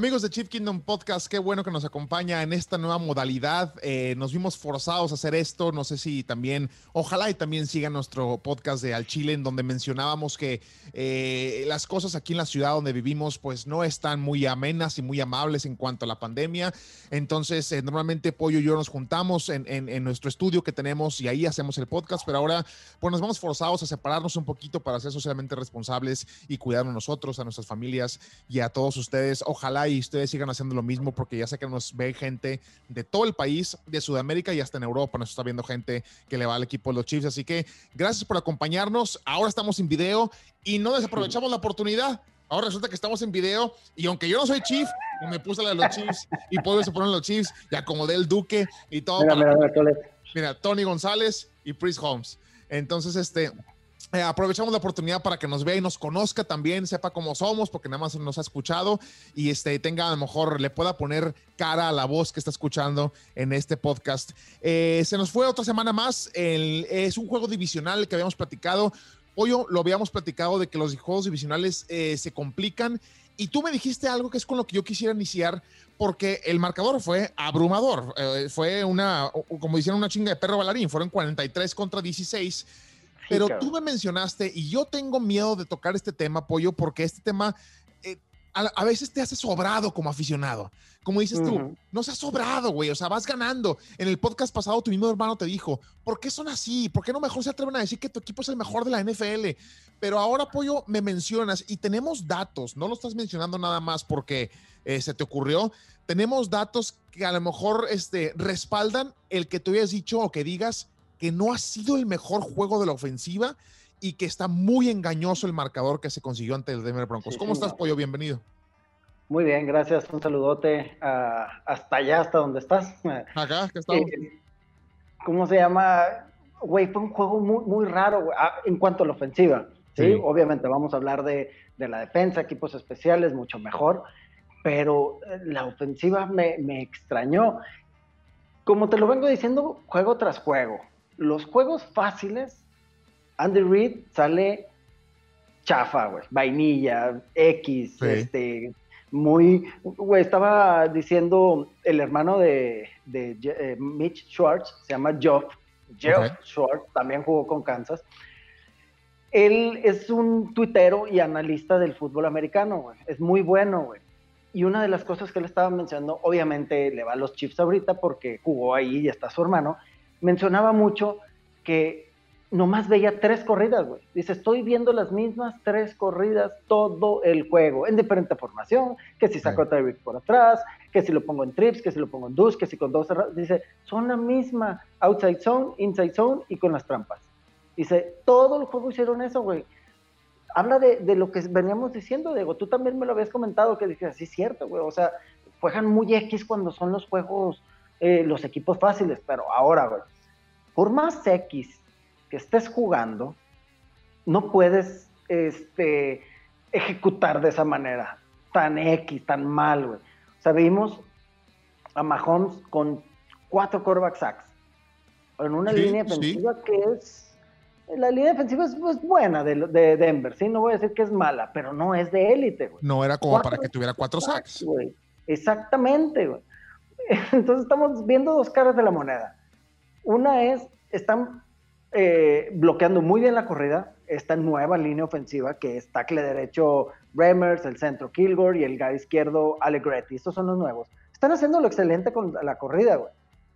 Amigos de Chief Kingdom Podcast, qué bueno que nos acompaña en esta nueva modalidad. Eh, nos vimos forzados a hacer esto. No sé si también, ojalá y también sigan nuestro podcast de Al Chile, en donde mencionábamos que eh, las cosas aquí en la ciudad donde vivimos, pues no están muy amenas y muy amables en cuanto a la pandemia. Entonces, eh, normalmente Pollo y yo nos juntamos en, en, nuestro estudio que tenemos y ahí hacemos el podcast, pero ahora, pues nos vamos forzados a separarnos un poquito para ser socialmente responsables y cuidarnos nosotros, a nuestras familias y a todos ustedes. Ojalá y ustedes sigan haciendo lo mismo porque ya sé que nos ve gente de todo el país, de Sudamérica y hasta en Europa nos está viendo gente que le va al equipo de los Chiefs. Así que gracias por acompañarnos. Ahora estamos en video y no desaprovechamos la oportunidad. Ahora resulta que estamos en video y aunque yo no soy Chief, me puse la de los Chiefs y puedo se ponen los Chiefs y acomodé el Duque y todo. Mira, mira, Tony González y Priest Holmes. Entonces, este, eh, aprovechamos la oportunidad para que nos vea y nos conozca también, sepa cómo somos, porque nada más nos ha escuchado y este, tenga a lo mejor, le pueda poner cara a la voz que está escuchando en este podcast. Eh, se nos fue otra semana más, es un juego divisional que habíamos platicado. Hoy lo habíamos platicado de que los juegos divisionales eh, se complican y tú me dijiste algo que es con lo que yo quisiera iniciar, porque el marcador fue abrumador. fue una, como dicen, una chinga de perro bailarín. Fueron 43 contra 16. Pero tú me mencionaste, y yo tengo miedo de tocar este tema, Pollo, porque este tema eh, a, veces te hace sobrado como aficionado. Como dices tú, no se ha sobrado, güey. O sea, vas ganando. En el podcast pasado, tu mismo hermano te dijo, ¿por qué son así? ¿Por qué no mejor se atreven a decir que tu equipo es el mejor de la NFL? Pero ahora, Pollo, me mencionas y tenemos datos. No lo estás mencionando nada más porque eh, se te ocurrió. Tenemos datos que a lo mejor este, respaldan el que tú hayas dicho o que digas que no ha sido el mejor juego de la ofensiva y que está muy engañoso el marcador que se consiguió ante el Denver Broncos. ¿Cómo estás, Pollo? Bienvenido. Muy bien, gracias. Un saludote hasta allá, hasta donde estás. Acá, que estamos. Eh, ¿Cómo se llama? Güey, fue un juego muy, muy raro ah, en cuanto a la ofensiva. ¿sí? Obviamente vamos a hablar de, la defensa, equipos especiales, mucho mejor, pero eh, la ofensiva me, me extrañó. Como te lo vengo diciendo, juego tras juego los juegos fáciles, Andy Reid sale chafa, güey, vainilla, X, este, muy, güey, estaba diciendo el hermano de, eh, Mitch Schwartz, se llama Jeff, Jeff Schwartz, también jugó con Kansas. Él es un tuitero y analista del fútbol americano, güey. Es muy bueno, güey. Y una de las cosas que él estaba mencionando, obviamente le va a los Chiefs ahorita porque jugó ahí y está su hermano, mencionaba mucho que nomás veía tres corridas, güey. Dice, estoy viendo las mismas tres corridas todo el juego, en diferente formación, que si saco a Tyreek por atrás, que si lo pongo en trips, que si lo pongo en dos, que si con dos cerrados. Dice, son la misma outside zone, inside zone y con las trampas. Dice, todo el juego hicieron eso, güey. Habla de, de, lo que veníamos diciendo, Diego. Tú también me lo habías comentado, que dije, sí, es cierto, güey. O sea, juegan muy X cuando son los juegos, eh, los equipos fáciles, pero ahora, güey por más X que estés jugando, no puedes este, ejecutar de esa manera, tan X, tan mal, güey. O sea, vimos a Mahomes con cuatro quarterback sacks, en una línea defensiva que es... La línea defensiva es, buena de, de, Denver, sí, no voy a decir que es mala, pero no es de élite, güey. No era como para que tuviera cuatro sacks. Güey. Exactamente, güey. Entonces estamos viendo dos caras de la moneda. Una es, están eh, bloqueando muy bien la corrida, esta nueva línea ofensiva que es tackle derecho Remers, el centro Kilgore y el guy izquierdo Allegretti. Estos son los nuevos. Están haciendo lo excelente con la corrida.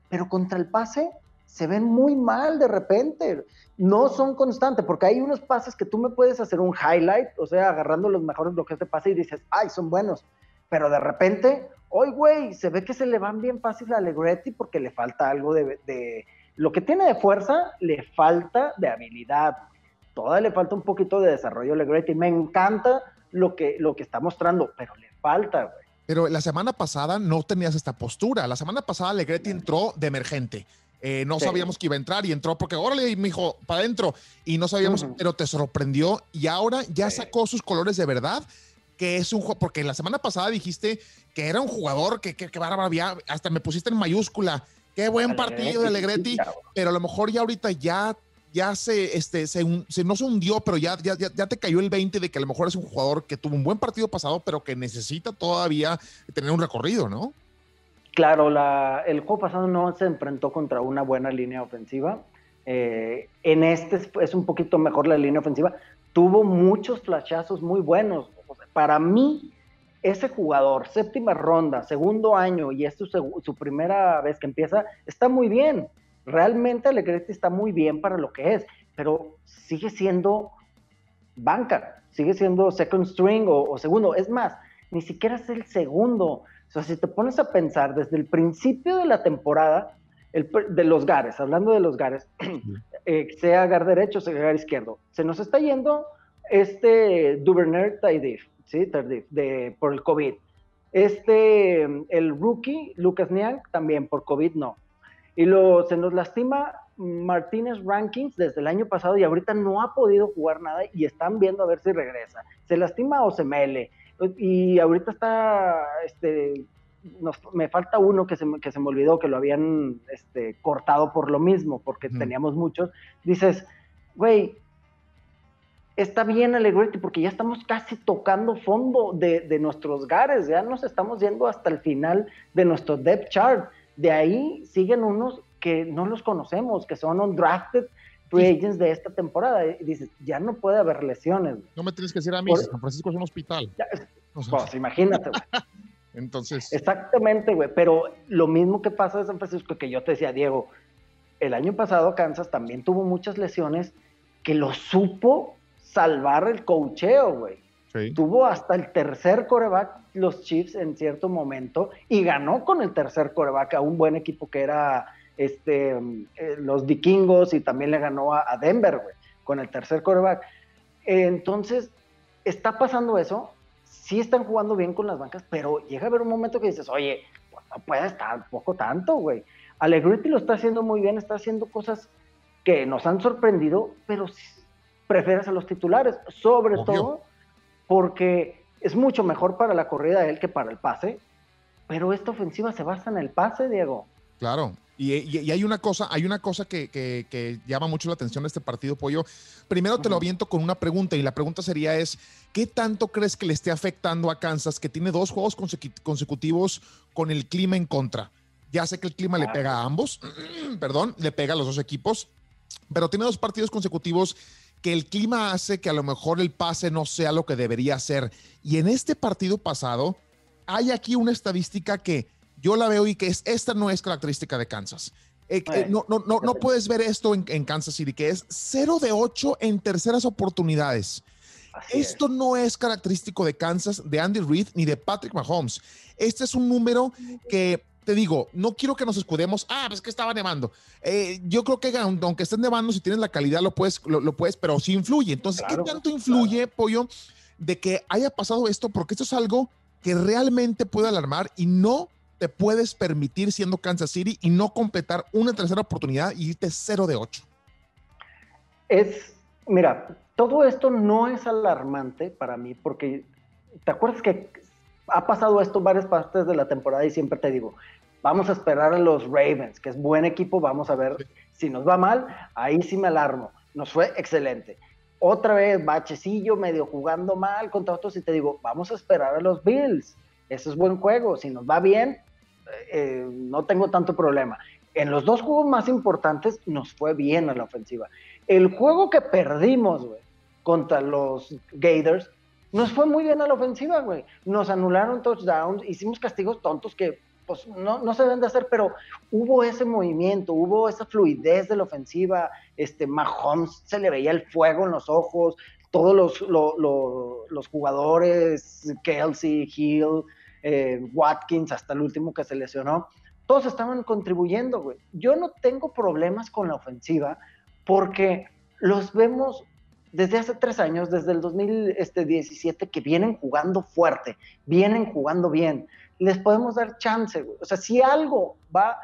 Pero contra el pase se ven muy mal de repente. No son constantes, porque hay unos pases que tú me puedes hacer un highlight, o sea, agarrando los mejores bloques de pase y dices, ay, son buenos. Pero de repente, hoy, güey, se ve que se le van bien fácil a Allegretti porque le falta algo de, lo que tiene de fuerza le falta de habilidad. Todavía le falta un poquito de desarrollo Legretti. Me encanta lo que, lo que está mostrando, pero le falta, güey. Pero la semana pasada no tenías esta postura. La semana pasada Legretti entró de emergente. Eh, no sabíamos que iba a entrar y entró porque, órale, me dijo, para adentro. Y no sabíamos, pero te sorprendió y ahora ya sacó sus colores de verdad, que es un juego, porque la semana pasada dijiste que era un jugador que, que, que hasta me pusiste en mayúscula Qué buen partido de Alegretti, pero a lo mejor ya ahorita ya ya se, este, se, no se hundió, pero ya, ya, ya te cayó el 20 de que a lo mejor es un jugador que tuvo un buen partido pasado, pero que necesita todavía tener un recorrido, ¿no? Claro, la, el juego pasado no se enfrentó contra una buena línea ofensiva. Eh, en este es un poquito mejor la línea ofensiva. Tuvo muchos flashazos muy buenos. Para mí, ese jugador, séptima ronda, segundo año y es su, su primera vez que empieza, está muy bien. Realmente Alegretti está muy bien para lo que es, pero sigue siendo banca, sigue siendo second string o, o segundo. Es más, ni siquiera es el segundo o sea, si te pones a pensar desde el principio de la temporada, de los Gares, hablando de los Gares, eh, sea Gar derecho, sea Gar izquierdo, se nos está yendo este Duvernay Tardif, ¿sí? Tardif, de, por el COVID. Este, el rookie, Lucas Niang, también por COVID no. Y lo, se nos lastima Martínez Rankings desde el año pasado y ahorita no ha podido jugar nada y están viendo a ver si regresa. Se lastima Osemele, y ahorita está, este, me falta uno que se, que se me olvidó, que lo habían este, cortado por lo mismo, porque teníamos muchos. Dices, güey, está bien Allegretti porque ya estamos casi tocando fondo de, de, nuestros gares, ya nos estamos yendo hasta el final de nuestro depth chart. De ahí siguen unos que no los conocemos, que son undrafted free agents de esta temporada. Y dices, ya no puede haber lesiones. No me tienes que decir a mí, San Francisco es un hospital. pues imagínate, Entonces. Exactamente, güey. Pero lo mismo que pasa en San Francisco, que yo te decía, Diego, el año pasado Kansas también tuvo muchas lesiones que lo supo salvar el cocheo, güey. Tuvo hasta el tercer coreback los Chiefs en cierto momento y ganó con el tercer coreback a un buen equipo que era este, eh, los vikingos y también le ganó a, Denver, güey, con el tercer coreback. entonces, está pasando eso. Sí están jugando bien con las bancas, pero llega a haber un momento que dices, oye, pues no puede estar poco tanto, güey. Allegretti lo está haciendo muy bien, está haciendo cosas que nos han sorprendido, pero prefieres a los titulares, sobre todo porque es mucho mejor para la corrida de él que para el pase, pero esta ofensiva se basa en el pase, Diego. Claro, y, hay una cosa, hay una cosa que, llama mucho la atención de este partido, Pollo. Primero te lo aviento con una pregunta y la pregunta sería es, ¿qué tanto crees que le esté afectando a Kansas que tiene dos juegos consecutivos con el clima en contra? Ya sé que el clima le pega a ambos, perdón, le pega a los dos equipos, pero tiene dos partidos consecutivos que el clima hace que a lo mejor el pase no sea lo que debería ser. Y en este partido pasado, hay aquí una estadística que yo la veo y que es, esta no es característica de Kansas. Eh, eh, no, no, no, no, puedes ver esto en, Kansas City, que es 0 de 8 en terceras oportunidades. esto no es característico de Kansas, de Andy Reid ni de Patrick Mahomes. Este es un número que te digo, no quiero que nos escudemos. Ah, pues que estaba nevando. Eh, yo creo que aunque esté nevando, si tienes la calidad, lo puedes, lo, puedes, pero sí influye. Entonces, ¿qué tanto influye, Pollo, de que haya pasado esto? Porque esto es algo que realmente puede alarmar y no te puedes permitir siendo Kansas City y no completar una tercera oportunidad y irte 0 de 8? Es, mira, todo esto no es alarmante para mí porque te acuerdas que ha pasado esto en varias partes de la temporada y siempre te digo, vamos a esperar a los Ravens, que es buen equipo, vamos a ver si nos va mal, ahí sí me alarmo. Nos fue excelente. Otra vez, bachecillo, medio jugando mal contra otros y te digo, vamos a esperar a los Bills. Eso es buen juego. Si nos va bien, eh, no tengo tanto problema. En los dos juegos más importantes nos fue bien a la ofensiva. El juego que perdimos, contra los Gators, nos fue muy bien a la ofensiva, güey. Nos anularon touchdowns, hicimos castigos tontos que pues no, no se deben de hacer, pero hubo ese movimiento, hubo esa fluidez de la ofensiva, este Mahomes se le veía el fuego en los ojos, todos los, los jugadores, Kelsey, Hill, eh, Watkins, hasta el último que se lesionó, todos estaban contribuyendo, güey. Yo no tengo problemas con la ofensiva porque los vemos desde hace tres años, desde el 2017, que vienen jugando fuerte, vienen jugando bien. Les podemos dar chance. O sea, si algo va,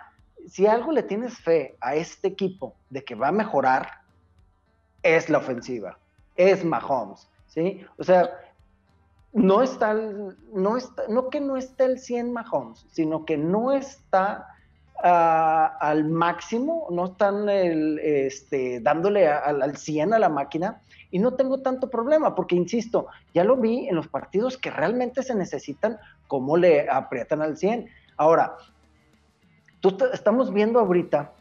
si algo le tienes fe a este equipo de que va a mejorar, es la ofensiva, es Mahomes, ¿sí? O sea, no está, no está, no que no esté el 100 Mahomes, sino que no está al máximo, no están este, dándole al 100 a la máquina y no tengo tanto problema porque, insisto, ya lo vi en los partidos que realmente se necesitan, cómo le aprietan al 100. Ahora, tú estamos viendo ahorita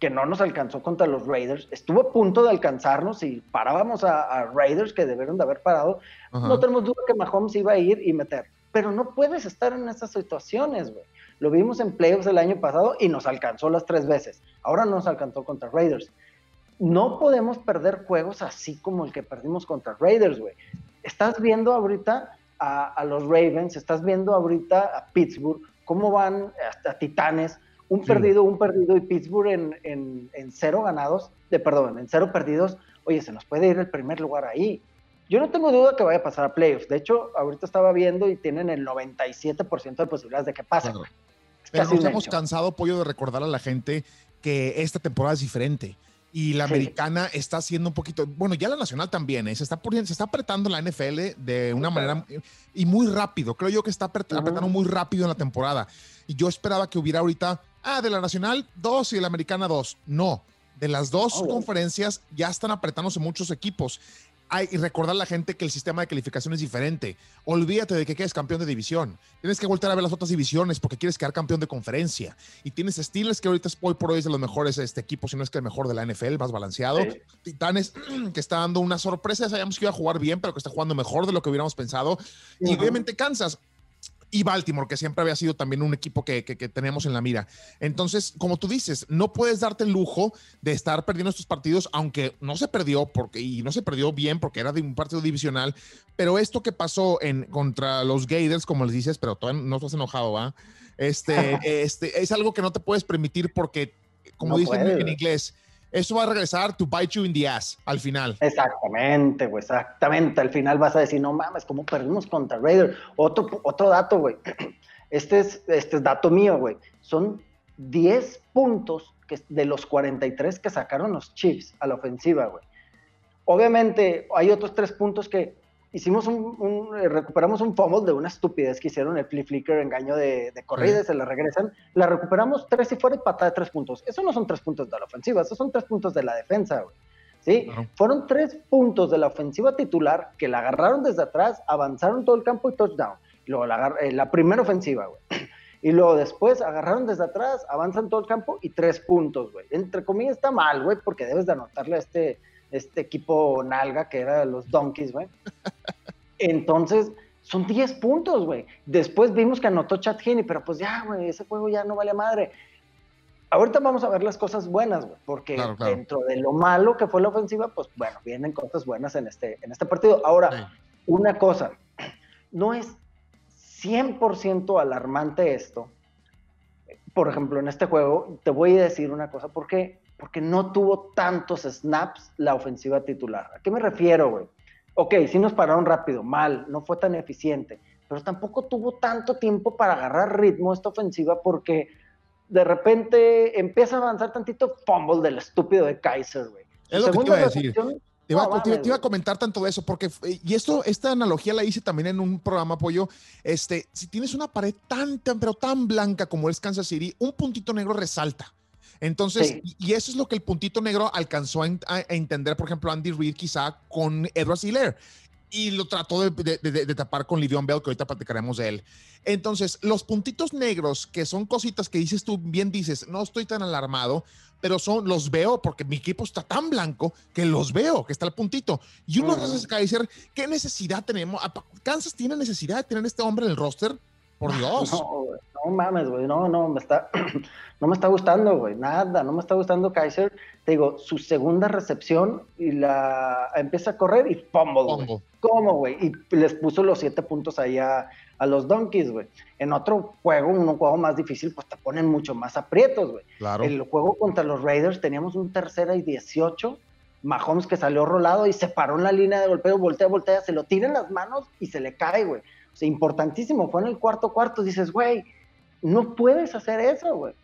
que no nos alcanzó contra los Raiders, estuvo a punto de alcanzarnos y parábamos a, Raiders que debieron de haber parado, no tenemos duda que Mahomes iba a ir y meter, pero no puedes estar en esas situaciones, güey. Lo vimos en playoffs el año pasado y nos alcanzó las tres veces. Ahora no nos alcanzó contra Raiders. No podemos perder juegos así como el que perdimos contra Raiders, güey. Estás viendo ahorita a, los Ravens, estás viendo ahorita a Pittsburgh, cómo van hasta Titanes, un perdido, un perdido y Pittsburgh en, cero ganados, de perdón, en cero perdidos. Oye, se nos puede ir el primer lugar ahí. Yo no tengo duda que vaya a pasar a playoffs. De hecho, ahorita estaba viendo y tienen el 97% de posibilidades de que pase. Pero nos hemos cansado, Pollo, de recordar a la gente que esta temporada es diferente. Y la americana está haciendo un poquito, bueno, ya la nacional también, ¿eh? se, está poniendo, se está apretando la NFL de una manera y muy rápido. Creo yo que está apretando muy rápido en la temporada. Y yo esperaba que hubiera ahorita, ah, de la nacional dos y de la americana dos. No, de las dos oh. conferencias ya están apretándose muchos equipos hay, y recordar a la gente que el sistema de calificación es diferente. Olvídate de que quedes campeón de división. Tienes que volver a ver las otras divisiones porque quieres quedar campeón de conferencia. Y tienes Steelers, que ahorita es hoy por hoy es de los mejores este, equipos, si no es que el mejor de la NFL, más balanceado. Titanes, que está dando una sorpresa. Sabíamos que iba a jugar bien, pero que está jugando mejor de lo que hubiéramos pensado. Y obviamente Kansas y Baltimore, que siempre había sido también un equipo que, que, teníamos en la mira. Entonces, como tú dices, no puedes darte el lujo de estar perdiendo estos partidos, aunque no se perdió, porque, y no se perdió bien porque era de un partido divisional, pero esto que pasó en, contra los Gators, como les dices, pero todavía no estás enojado, ¿va? Este, este, es algo que no te puedes permitir porque, como dicen en inglés, eso va a regresar to bite you in the ass al final. Exactamente, güey, exactamente. Al final vas a decir, no mames, ¿cómo perdimos contra Raiders? Otro, otro dato, güey. Este es, este es dato mío, güey. Son 10 puntos que, de los 43 que sacaron los Chiefs a la ofensiva, güey. Obviamente, hay otros tres puntos que hicimos un, eh, recuperamos un fumble de una estupidez que hicieron el flip flicker, engaño de, de corrida, se la regresan, la recuperamos tres y fuera y patada de tres puntos. Eso no son tres puntos de la ofensiva, esos son tres puntos de la defensa, güey. ¿Sí? Fueron tres puntos de la ofensiva titular que la agarraron desde atrás, avanzaron todo el campo y touchdown. luego la, eh, la primera ofensiva, güey. Y luego después agarraron desde atrás, avanzan todo el campo y tres puntos, güey. Entre comillas está mal, güey, porque debes de anotarle a este, este equipo nalga que era los Donkeys, güey. Entonces, son 10 puntos, güey. Después vimos que anotó Chad Heaney, pero pues ya, güey, ese juego ya no vale madre. Ahorita vamos a ver las cosas buenas, güey, porque dentro de lo malo que fue la ofensiva, pues bueno, vienen cosas buenas en este, en este partido. Ahora, una cosa, no es 100% alarmante esto. Por ejemplo, en este juego, te voy a decir una cosa, porque porque no tuvo tantos snaps la ofensiva titular. ¿A qué me refiero, güey? Ok, sí nos pararon rápido, mal, no fue tan eficiente, pero tampoco tuvo tanto tiempo para agarrar ritmo esta ofensiva porque de repente empieza a avanzar tantito fumble del estúpido de Kaiser, güey. Es lo que te iba a decir. Te iba, a comentar tanto de eso, porque, y esto, esta analogía la hice también en un programa apoyo. Este, si tienes una pared tan, tan, pero tan blanca como es Kansas City, un puntito negro resalta. Entonces, y eso es lo que el puntito negro alcanzó a, entender, por ejemplo, Andy Reid quizá con Edward Siller y lo trató de, tapar con Livion Bell, que ahorita platicaremos de él. Entonces, los puntitos negros, que son cositas que dices tú, bien dices, no estoy tan alarmado, pero son, los veo porque mi equipo está tan blanco que los veo, que está el puntito. Y uno uh -huh. decir, ¿qué necesidad tenemos? ¿Kansas tiene necesidad de tener este hombre en el roster? Por Dios. No, mames, güey, no, no, me está, no me está gustando, güey, nada, no me está gustando Kaiser. Te digo, su segunda recepción y la empieza a correr y fumble, ¿Cómo, güey? Y les puso los siete puntos ahí a, los Donkeys, güey. En otro juego, un juego más difícil, pues te ponen mucho más aprietos, güey. Claro. El juego contra los Raiders teníamos un tercera y 18. Mahomes que salió rolado y se paró en la línea de golpeo, voltea, voltea, se lo tira en las manos y se le cae, güey. O sea, importantísimo, fue en el cuarto cuarto, dices, güey, no puedes hacer eso, güey.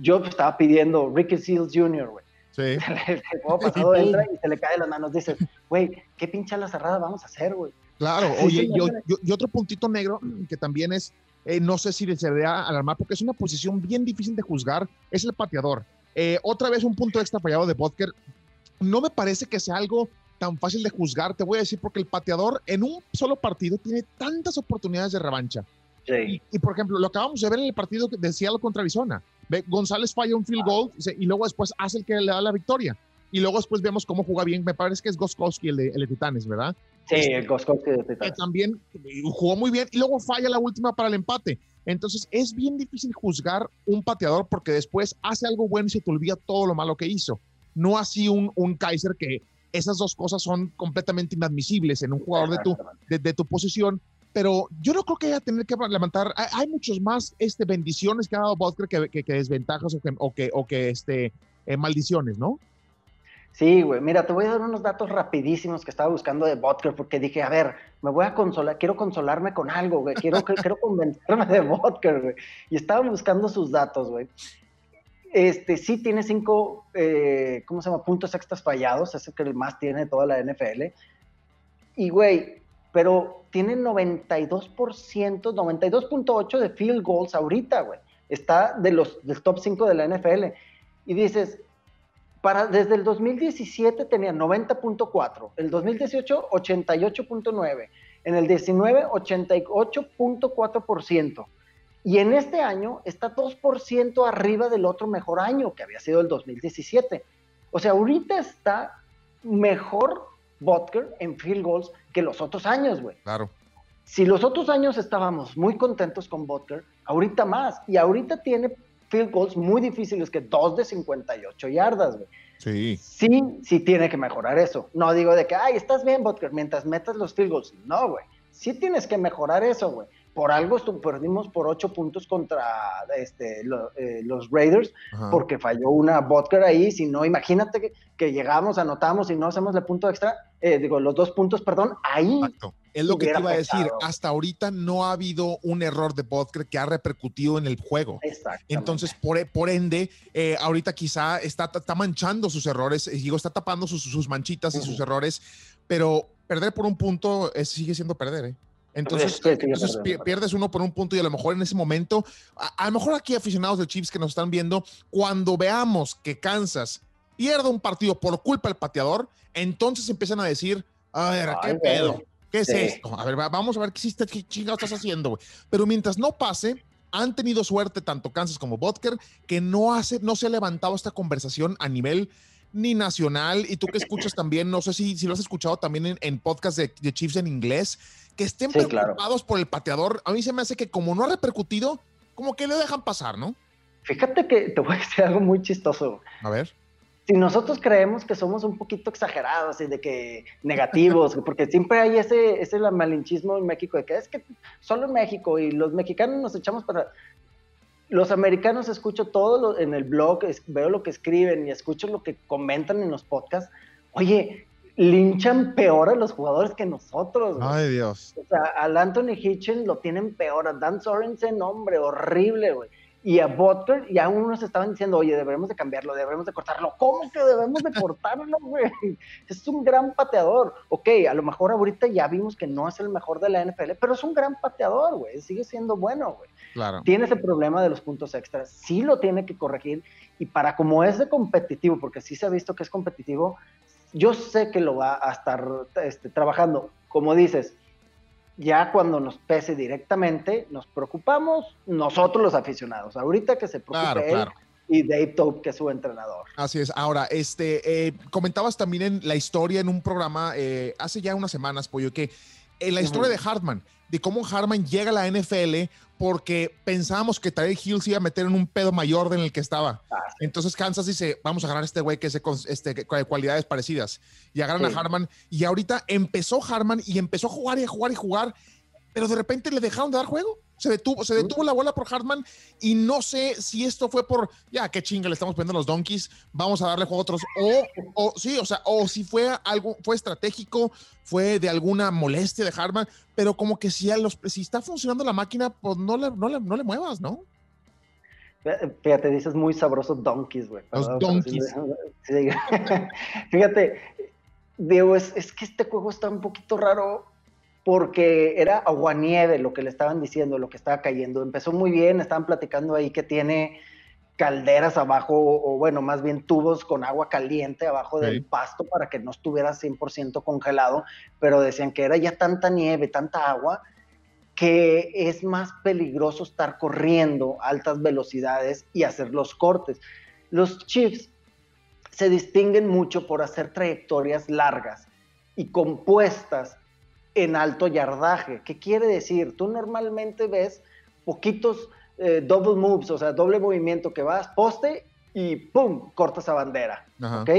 Yo estaba pidiendo Ricky Seals Jr., güey. Sí. El juego pasado entra y se le cae de las manos. Dices, güey, ¿qué pinche la cerrada vamos a hacer, güey? Claro, oye, y, otro puntito negro que también es eh, no sé si les debería alarmar porque es una posición bien difícil de juzgar, es el pateador. Eh, otra vez un punto extra fallado de Butker. No me parece que sea algo tan fácil de juzgar, te voy a decir, porque el pateador en un solo partido tiene tantas oportunidades de revancha. Y, por ejemplo, lo acabamos de ver en el partido de Seattle contra Arizona. Ve, González falla un field ah. goal y luego después hace el que le da la victoria. Y luego después vemos cómo juega bien. Me parece que es Goskowski, el de, el de Titanes, ¿verdad? Sí, este, el Goskowski de Titanes. Que también jugó muy bien y luego falla la última para el empate. Entonces es bien difícil juzgar un pateador porque después hace algo bueno y se te olvida todo lo malo que hizo. No así un, un Kaiser que esas dos cosas son completamente inadmisibles en un jugador de tu, de, tu posición. Pero yo no creo que haya tener que levantar. Hay, muchos más este, bendiciones que ha dado Butker que, que, desventajas o que, o que, o que este, eh, maldiciones, ¿no? Sí, güey. Mira, te voy a dar unos datos rapidísimos que estaba buscando de Butker porque dije, a ver, me voy a consolar, quiero consolarme con algo, güey. Quiero, quiero convencerme de Butker, güey. Y estaba buscando sus datos, güey. Este, sí tiene cinco, eh, ¿cómo se llama? Puntos extras fallados, es el que más tiene toda la NFL. Y, güey, pero tiene 92%, 92.8 de field goals ahorita, güey. Está de los, del top 5 de la NFL. Y dices, desde el 2017 tenía 90.4, el 2018 88.9, en el 19 88.4%. Y en este año está 2% arriba del otro mejor año, que había sido el 2017. O sea, ahorita está mejor Butker en field goals que los otros años, güey. Claro. Si los otros años estábamos muy contentos con Butker, ahorita más. Y ahorita tiene field goals muy difíciles que dos de 58 yardas, güey. Sí. Sí, sí tiene que mejorar eso. No digo de que, ay, estás bien, Butker, mientras metas los field goals. No, güey. Sí tienes que mejorar eso, güey. Por algo perdimos por ocho puntos contra este, eh, los Raiders, porque falló una Butker ahí. Si no, imagínate que, que llegamos, anotamos y no hacemos el punto extra, eh, digo, los dos puntos, perdón, ahí. Exacto. Es lo que te iba a decir. Hasta ahorita no ha habido un error de Butker que ha repercutido en el juego. Entonces, por, por ende, eh, ahorita quizá está, está, manchando sus errores, digo, está tapando sus, sus manchitas y sus errores, pero perder por un punto sigue siendo perder, ¿eh? Entonces, pierdes uno por un punto y a lo mejor en ese momento, a, lo mejor aquí aficionados de Chiefs que nos están viendo, cuando veamos que Kansas pierde un partido por culpa del pateador, entonces empiezan a decir, a ver, ¿qué pedo? ¿Qué es esto? A ver, vamos a ver qué, hiciste, qué chingados estás haciendo, güey. Pero mientras no pase, han tenido suerte tanto Kansas como Butker que no, hace, no se ha levantado esta conversación a nivel ni nacional. Y tú que escuchas también, no sé si, si lo has escuchado también en, en podcast de, de Chiefs en inglés, que estén preocupados por el pateador, a mí se me hace que como no ha repercutido, como que le dejan pasar, ¿no? Fíjate que te voy a decir algo muy chistoso. A ver. Si nosotros creemos que somos un poquito exagerados y de que negativos, porque siempre hay ese, ese malinchismo en México de que es que solo en México y los mexicanos nos echamos para... Los americanos escucho todo en el blog, veo lo que escriben y escucho lo que comentan en los podcasts. Oye, linchan peor a los jugadores que nosotros. Ay, Dios. O sea, al Anthony Hitchens lo tienen peor, a Dan Sorensen, hombre, horrible, güey. Y a Butker, ya unos estaban diciendo, oye, debemos de cambiarlo, debemos de cortarlo. ¿Cómo que debemos de cortarlo, güey? Es un gran pateador. Ok, a lo mejor ahorita ya vimos que no es el mejor de la NFL, pero es un gran pateador, güey. Sigue siendo bueno, güey. Claro. Tiene ese problema de los puntos extras. Sí lo tiene que corregir. Y para como es de competitivo, porque sí se ha visto que es competitivo, yo sé que lo va a estar este, trabajando. Como dices, ya cuando nos pese directamente, nos preocupamos nosotros los aficionados. Ahorita que se preocupe él y Dave Tope, que es su entrenador. Así es. Ahora, este, eh, comentabas también en la historia en un programa eh, hace ya unas semanas, Pollo, que en la historia de Hartman, de cómo Hartman llega a la NFL porque pensábamos que Tyreek Hill se iba a meter en un pedo mayor de en el que estaba. Ah, Entonces Kansas dice, vamos a agarrar a este güey que es este, cualidades parecidas. Y agarran a Harman. Y ahorita empezó Harman y empezó a jugar y a jugar y jugar, pero de repente le dejaron de dar juego se detuvo, se detuvo la bola por Hartman y no sé si esto fue por, ya, qué chinga, le estamos poniendo los Donkeys, vamos a darle juego a otros, o, o sí, o sea, o si fue algo, fue estratégico, fue de alguna molestia de Hartman, pero como que si, a los, si está funcionando la máquina, pues no le, no le, no le muevas, ¿no? Fíjate, dices muy sabroso Donkeys, güey. Los Donkeys. Fíjate, Diego, es, es que este juego está un poquito raro porque era aguanieve lo que le estaban diciendo, lo que estaba cayendo. Empezó muy bien, estaban platicando ahí que tiene calderas abajo, o, bueno, más bien tubos con agua caliente abajo del pasto para que no estuviera 100% congelado, pero decían que era ya tanta nieve, tanta agua, que es más peligroso estar corriendo a altas velocidades y hacer los cortes. Los Chiefs se distinguen mucho por hacer trayectorias largas y compuestas en alto yardaje. ¿Qué quiere decir? Tú normalmente ves poquitos eh, double moves, o sea, doble movimiento que vas, poste y ¡pum! cortas a bandera. ¿Ok?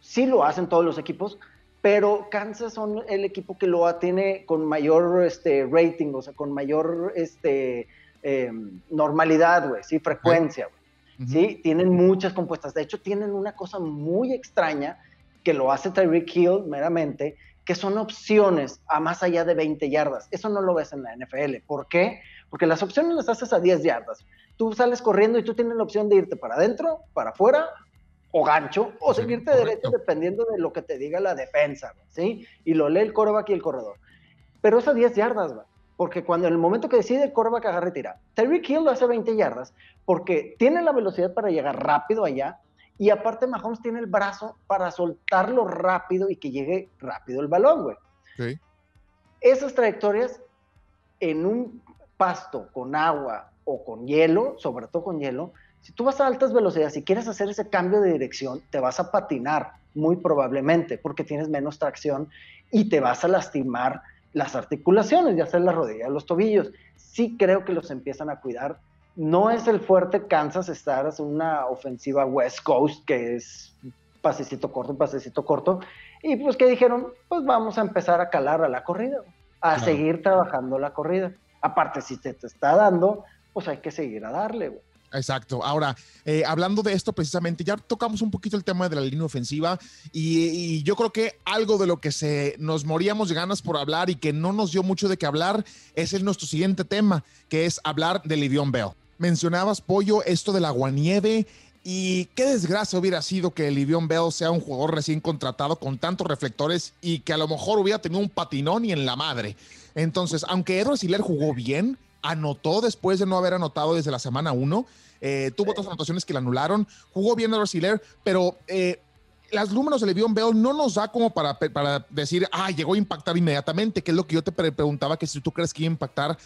Sí lo hacen todos los equipos, pero Kansas son el equipo que lo tiene con mayor este, rating, o sea, con mayor este, em, normalidad, güey, sí, frecuencia, ¿sí? Tienen muchas compuestas. De hecho, tienen una cosa muy extraña que lo hace Tyreek Hill meramente, que son opciones a más allá de 20 yardas. Eso no lo ves en la NFL. ¿Por qué? Porque las opciones las haces a 10 yardas. Tú sales corriendo y tú tienes la opción de irte para adentro, para afuera, o gancho, o seguirte derecho dependiendo de lo que te diga la defensa, ¿sí? Y lo lee el coreback y el corredor. Pero es a 10 yardas, ¿va? Porque cuando en el momento que decide el coreback agarra y tira. Terry Hill lo hace a 20 yardas porque tiene la velocidad para llegar rápido allá y aparte Mahomes tiene el brazo para soltarlo rápido y que llegue rápido el balón, güey. Sí. Esas trayectorias en un pasto con agua o con hielo, sobre todo con hielo, si tú vas a altas velocidades y quieres hacer ese cambio de dirección, te vas a patinar muy probablemente porque tienes menos tracción y te vas a lastimar las articulaciones, ya sea las rodillas, los tobillos. Sí creo que los empiezan a cuidar no es el fuerte Kansas estar en una ofensiva West Coast que es pasecito corto, pasecito corto. Y pues que dijeron, pues vamos a empezar a calar a la corrida, a seguir trabajando la corrida. Aparte, si te, te está dando, pues hay que seguir a darle. Exacto. Ahora, eh, hablando de esto precisamente, ya tocamos un poquito el tema de la línea ofensiva y, y, yo creo que algo de lo que se nos moríamos de ganas por hablar y que no nos dio mucho de qué hablar es el, nuestro siguiente tema, que es hablar de Livion Bell mencionabas, Pollo, esto del aguanieve. Y qué desgracia hubiera sido que Livion Bell sea un jugador recién contratado con tantos reflectores y que a lo mejor hubiera tenido un patinón y en la madre. Entonces, aunque Edward Siller jugó bien, anotó después de no haber anotado desde la semana 1, eh, tuvo otras anotaciones que le anularon, jugó bien Edward Siller, pero eh, las números de Le'Veon Bell no nos da como para, para decir, ah, llegó a impactar inmediatamente, que es lo que yo te preguntaba, que si tú crees que iba a impactar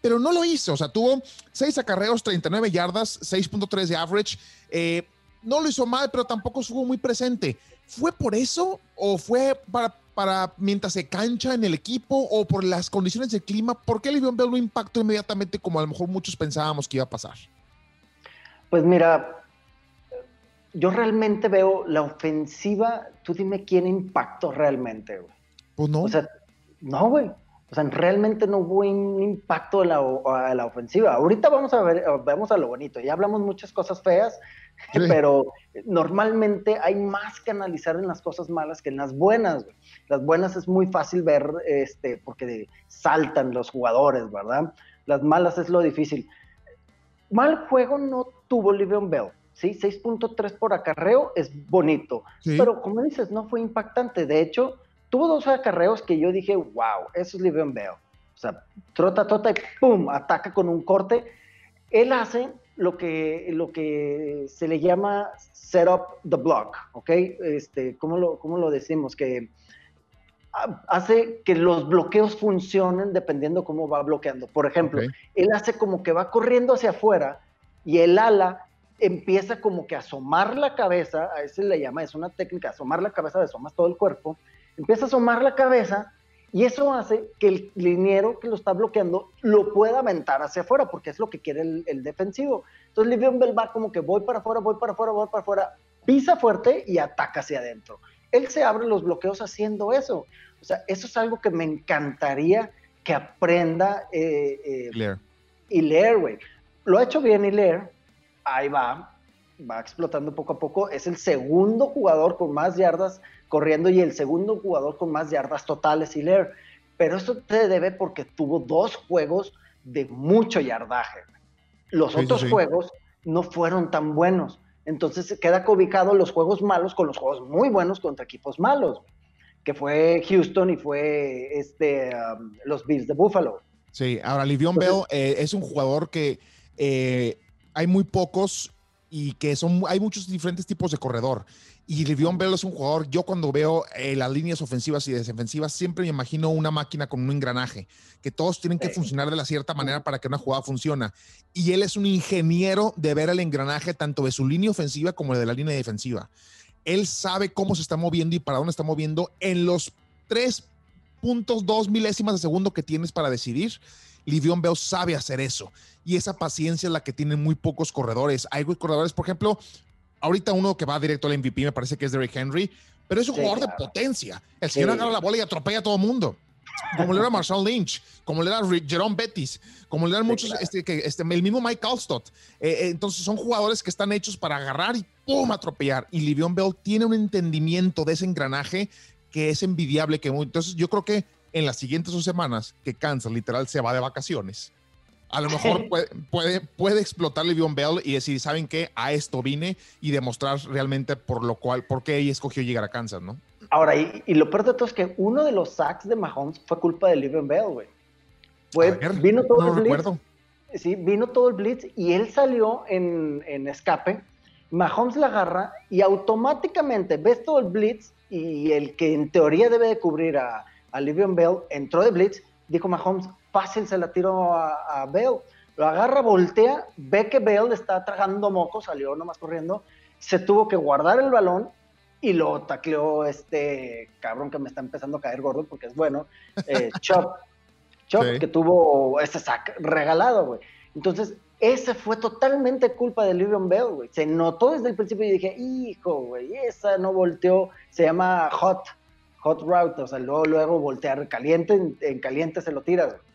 pero no lo hizo. O sea, tuvo 6 acarreos, 39 yardas, 6.3 de average. Eh, no lo hizo mal, pero tampoco estuvo muy presente. ¿Fue por eso o fue para, para mientras se cancha en el equipo o por las condiciones del clima? ¿Por qué Livion Bell no impactó inmediatamente como a lo mejor muchos pensábamos que iba a pasar? Pues mira, yo realmente veo la ofensiva, tú dime quién impactó realmente, güey. Pues no. O sea, no, güey. O sea, realmente no hubo un impacto a la, ofensiva. Ahorita vamos a ver, vamos a lo bonito. Ya hablamos muchas cosas feas, pero normalmente hay más que analizar en las cosas malas que en las buenas. Las buenas es muy fácil ver, este, porque saltan los jugadores, ¿verdad? Las malas es lo difícil. Mal juego no tuvo Livion Bell. ¿sí? 6.3 por acarreo es bonito, pero como dices, no fue impactante. De hecho, tuvo dos acarreos que yo dije, wow, eso es Livion Bell. O sea, trota, trota y pum, ataca con un corte. Él hace lo que, lo que se le llama set up the block, ¿ok? Este, ¿cómo, lo, ¿Cómo lo decimos? Que hace que los bloqueos funcionen dependiendo cómo va bloqueando. Por ejemplo, él hace como que va corriendo hacia afuera y el ala empieza como que a asomar la cabeza, a ese le llama, es una técnica, asomar la cabeza, asomas todo el cuerpo, empieza a asomar la cabeza y eso hace que el liniero que lo está bloqueando lo pueda aventar hacia afuera, porque es lo que quiere el, defensivo. Entonces Livion Bell va como que voy para afuera, voy para afuera, voy para afuera, pisa fuerte y ataca hacia adentro. Él se abre los bloqueos haciendo eso. O sea, eso es algo que me encantaría que aprenda eh, eh, y leer, güey. Lo ha hecho bien y leer, ahí va, va explotando poco a poco. Es el segundo jugador con más yardas corriendo y el segundo jugador con más yardas totales, Hiller. Pero eso se debe porque tuvo dos juegos de mucho yardaje. Los otros juegos no fueron tan buenos. Entonces queda cobijado los juegos malos con los juegos muy buenos contra equipos malos. que fue Houston y fue este, um, los Bills de Buffalo. Sí, ahora Livion Bell eh, es un jugador que eh, hay muy pocos y que son, hay muchos diferentes tipos de corredor. Y Livion Bell es un jugador, yo cuando veo eh, las líneas ofensivas y defensivas, siempre me imagino una máquina con un engranaje, que todos tienen que funcionar de la cierta manera para que una jugada funcione. Y él es un ingeniero de ver el engranaje tanto de su línea ofensiva como de la línea defensiva. Él sabe cómo se está moviendo y para dónde está moviendo en los 3.2 milésimas de segundo que tienes para decidir. Livion Bell sabe hacer eso. Y esa paciencia es la que tienen muy pocos corredores. Hay corredores, por ejemplo, ahorita uno que va directo al MVP me parece que es Derrick Henry, pero es un jugador de potencia. El señor agarra la bola y atropella a todo mundo. Como le era Marshall Lynch, como le era Jerome Bettis, como le eran muchos, este, que, este, el mismo Mike Alstott. Eh, eh, entonces son jugadores que están hechos para agarrar y ¡pum! atropellar. Y Livion Bell tiene un entendimiento de ese engranaje que es envidiable. Que, entonces yo creo que en las siguientes dos semanas que Kansas literal se va de vacaciones, a lo mejor puede, puede, puede explotar Livion Bell y decir, ¿saben qué? A esto vine y demostrar realmente por lo cual, por qué ella escogió llegar a Kansas, ¿no? Ahora, y, lo peor de todo es que uno de los sacks de Mahomes fue culpa de Livion Bell, güey. Vino todo el blitz. Sí, vino todo el blitz y él salió en, en escape. Mahomes la agarra y automáticamente ves todo el blitz y el que en teoría debe de cubrir a, a Livion Bell entró de blitz, dijo Mahomes, fácil se la tiró a, Bell. Lo agarra, voltea, ve que Bell está tragando moco, salió nomás corriendo, se tuvo que guardar el balón y lo tacleó este cabrón que me está empezando a caer gordo porque es bueno, eh, Chop, Chop que tuvo ese sack regalado, güey. Entonces, ese fue totalmente culpa de Livion Bell, güey. Se notó desde el principio y dije, hijo, güey, esa no volteó, se llama hot, hot route, o sea, luego, luego voltear caliente, en, caliente se lo tiras, güey.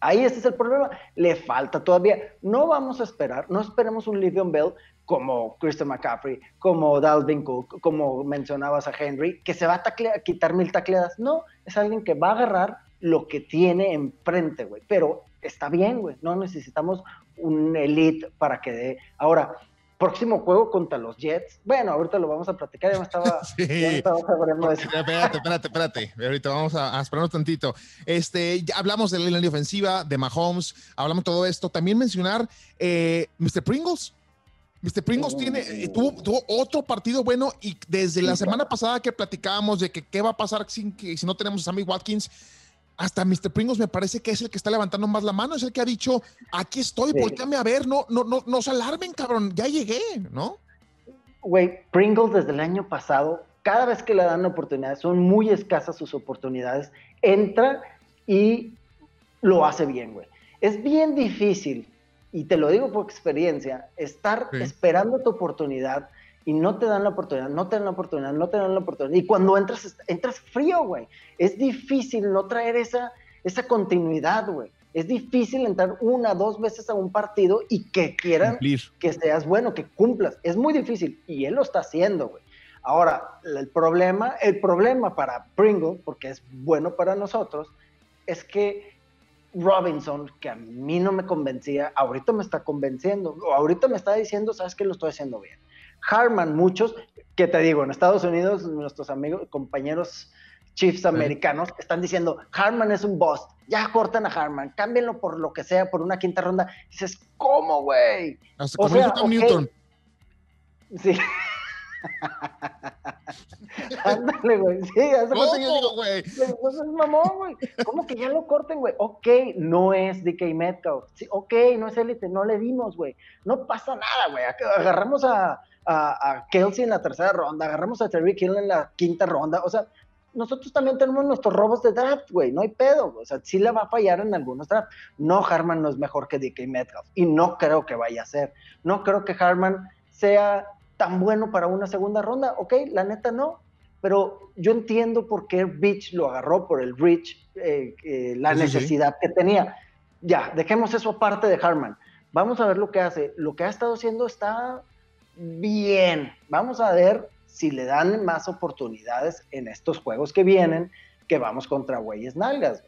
Ahí ese es el problema. Le falta todavía. No vamos a esperar, no esperemos un Livion Bell como Christian McCaffrey, como Dalvin Cook, como mencionabas a Henry, que se va a, quitar mil tacleadas. No, es alguien que va a agarrar lo que tiene enfrente, güey. Pero está bien, güey. No necesitamos un elite para que dé. Ahora, próximo juego contra los Jets. Bueno, ahorita lo vamos a platicar, ya me estaba, sí. Espérate, espérate, espérate. Ahorita vamos a, esperarnos tantito. Este, ya hablamos de la línea ofensiva, de Mahomes, hablamos todo esto. También mencionar eh, Mr. Pringles. Mr. Pringles tiene, eh, tuvo, tuvo, otro partido bueno y desde la semana pasada que platicábamos de que qué va a pasar sin que, si no tenemos a Sammy Watkins, hasta Mr. Pringles me parece que es el que está levantando más la mano, es el que ha dicho, aquí estoy, sí. a ver, no, no, no, no se alarmen, cabrón, ya llegué, ¿no? Güey, Pringles desde el año pasado, cada vez que le dan oportunidades, son muy escasas sus oportunidades, entra y lo hace bien, güey. Es bien difícil, y te lo digo por experiencia, estar esperando tu oportunidad y no te dan la oportunidad, no te dan la oportunidad, no te dan la oportunidad. Y cuando entras, entras frío, güey. Es difícil no traer esa, esa continuidad, güey. Es difícil entrar una, dos veces a un partido y que quieran que seas bueno, que cumplas. Es muy difícil y él lo está haciendo, güey. Ahora, el problema, el problema para Pringle, porque es bueno para nosotros, es que Robinson, que a mí no me convencía, ahorita me está convenciendo, ahorita me está diciendo, sabes que lo estoy haciendo bien. Harman, muchos, que te digo, en Estados Unidos, nuestros amigos, compañeros Chiefs americanos están diciendo, Harman es un boss, ya cortan a Harman, cámbienlo por lo que sea, por una quinta ronda. dices, ¿cómo, güey? O sea, Newton. Sí. Ándale, güey. Sí, hace ¿Cómo, güey? Pues es mamón, güey. ¿Cómo que ya lo corten, güey? Ok, no es DK Metcalf. Sí, ok, no es élite, no le dimos, güey. No pasa nada, güey. Agarramos a, a, a, Kelsey en la tercera ronda, agarramos a Terry Hill en la quinta ronda. O sea, nosotros también tenemos nuestros robos de draft, güey. No hay pedo. O sea, sí le va a fallar en algunos drafts. No, Harman no es mejor que DK Metcalf. Y no creo que vaya a ser. No creo que Harman sea tan bueno para una segunda ronda. Ok, la neta no, pero yo entiendo por qué Beach lo agarró por el reach, eh, eh, la necesidad que tenía. Ya, dejemos eso aparte de Harman. Vamos a ver lo que hace. Lo que ha estado haciendo está bien. Vamos a ver si le dan más oportunidades en estos juegos que vienen, que vamos contra güeyes nalgas.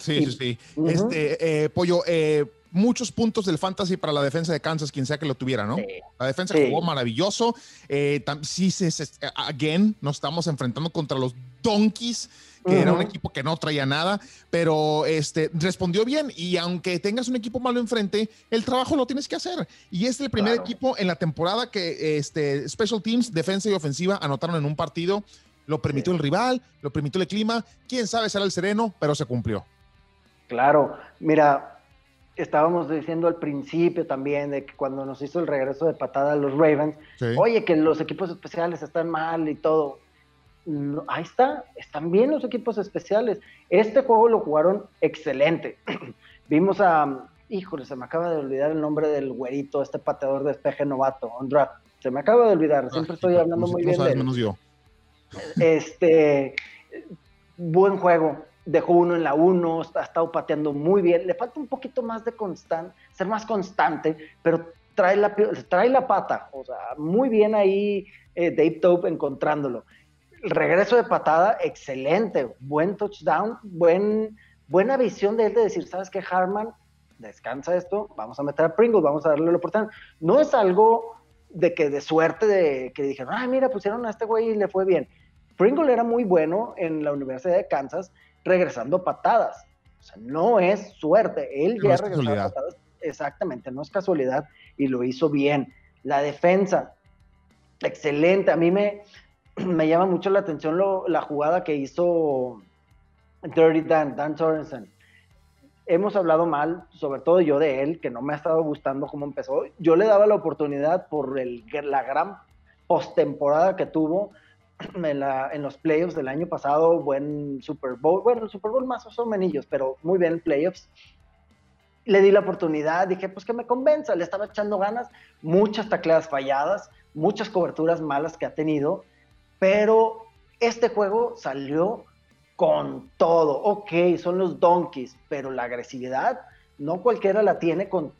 sí, sí, sí. Este, eh, Pollo, eh, muchos puntos del fantasy para la defensa de Kansas, quien sea que lo tuviera, ¿no? La defensa jugó maravilloso. Eh, sí, again, nos estamos enfrentando contra los Donkeys que era un equipo que no traía nada, pero este, respondió bien y aunque tengas un equipo malo enfrente, el trabajo lo tienes que hacer. Y es el primer equipo en la temporada que este, Special Teams, defensa y ofensiva anotaron en un partido. Lo permitió el rival, lo permitió el clima. Quién sabe será el sereno, pero se cumplió. Claro, mira, estábamos diciendo al principio también de que cuando nos hizo el regreso de patada a los Ravens, oye, que los equipos especiales están mal y todo ahí está, están bien los equipos especiales. Este juego lo jugaron excelente. Vimos a, híjole, se me acaba de olvidar el nombre del güerito, este pateador de despeje novato, on Se me acaba de olvidar, siempre estoy hablando muy bien de menos yo. Este, buen juego. Dejó uno en la uno, ha estado pateando muy bien. Le falta un poquito más de constante, ser más constante, pero trae la, trae la pata. O sea, muy bien ahí eh, Dave Tope encontrándolo regreso de patada, excelente, buen touchdown, buen, buena visión de él de decir, ¿sabes qué, Harman? Descansa esto, vamos a meter a Pringles, vamos a darle la oportunidad. No es algo de que de suerte de que dijeron, ah, mira, pusieron a este güey y le fue bien. Pringle era muy bueno en la Universidad de Kansas regresando patadas. O sea, no es suerte. Él ya regresó patadas. Exactamente, no es casualidad y lo hizo bien. La defensa, excelente. A mí me, me llama mucho la atención la jugada que hizo Dirty Dan, Dan Sorensen. Hemos hablado mal, sobre todo yo de él, que no me ha estado gustando cómo empezó. Yo le daba la oportunidad por el, la gran postemporada que tuvo en, en, los playoffs del año pasado, buen Super Bowl, bueno, el Super Bowl más o menos, pero muy bien playoffs. Le di la oportunidad, dije, pues que me convenza, le estaba echando ganas, muchas tacleadas falladas, muchas coberturas malas que ha tenido, pero este juego salió con todo. Ok, son los donkeys, pero la agresividad no cualquiera la tiene con,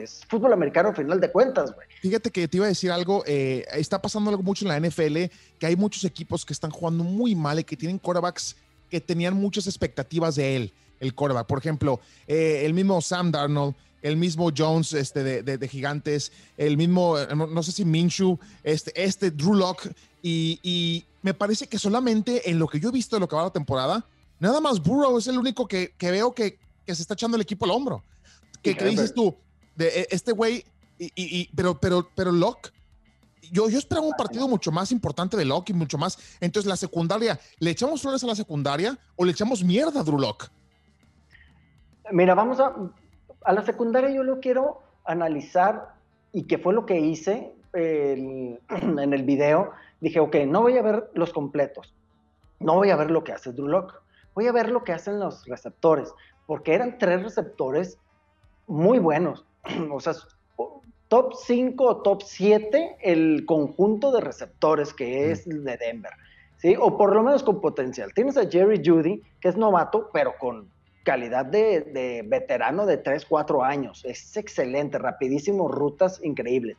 es fútbol americano al final de cuentas, güey. Fíjate que te iba a decir algo, eh, está pasando algo mucho en la NFL, que hay muchos equipos que están jugando muy mal y que tienen quarterbacks que tenían muchas expectativas de él, el quarterback. Por ejemplo, eh, el mismo Sam Darnold, el mismo Jones este, de, Gigantes, el mismo, no sé si Minshew, este, este Drew Locke, y, me parece que solamente en lo que yo he visto de lo que va la temporada, nada más Burrow es el único que, veo que, se está echando el equipo al hombro. ¿Qué, dices tú? De e, este güey, y, pero, pero, pero Locke, yo, yo esperaba un partido mucho más importante de Locke y mucho más. Entonces, la secundaria, ¿le echamos flores a la secundaria o le echamos mierda a Drew Locke? Mira, vamos a. A la secundaria yo lo quiero analizar y que fue lo que hice en el video dije, ok, no voy a ver los completos, no voy a ver lo que hace Drew Locke, voy a ver lo que hacen los receptores, porque eran tres receptores muy buenos, o sea, top 5 o top 7 el conjunto de receptores que es de Denver, ¿sí? O por lo menos con potencial. Tienes a Jerry Judy, que es novato, pero con calidad de, de veterano de 3, 4 años. Es excelente, rapidísimo, rutas increíbles.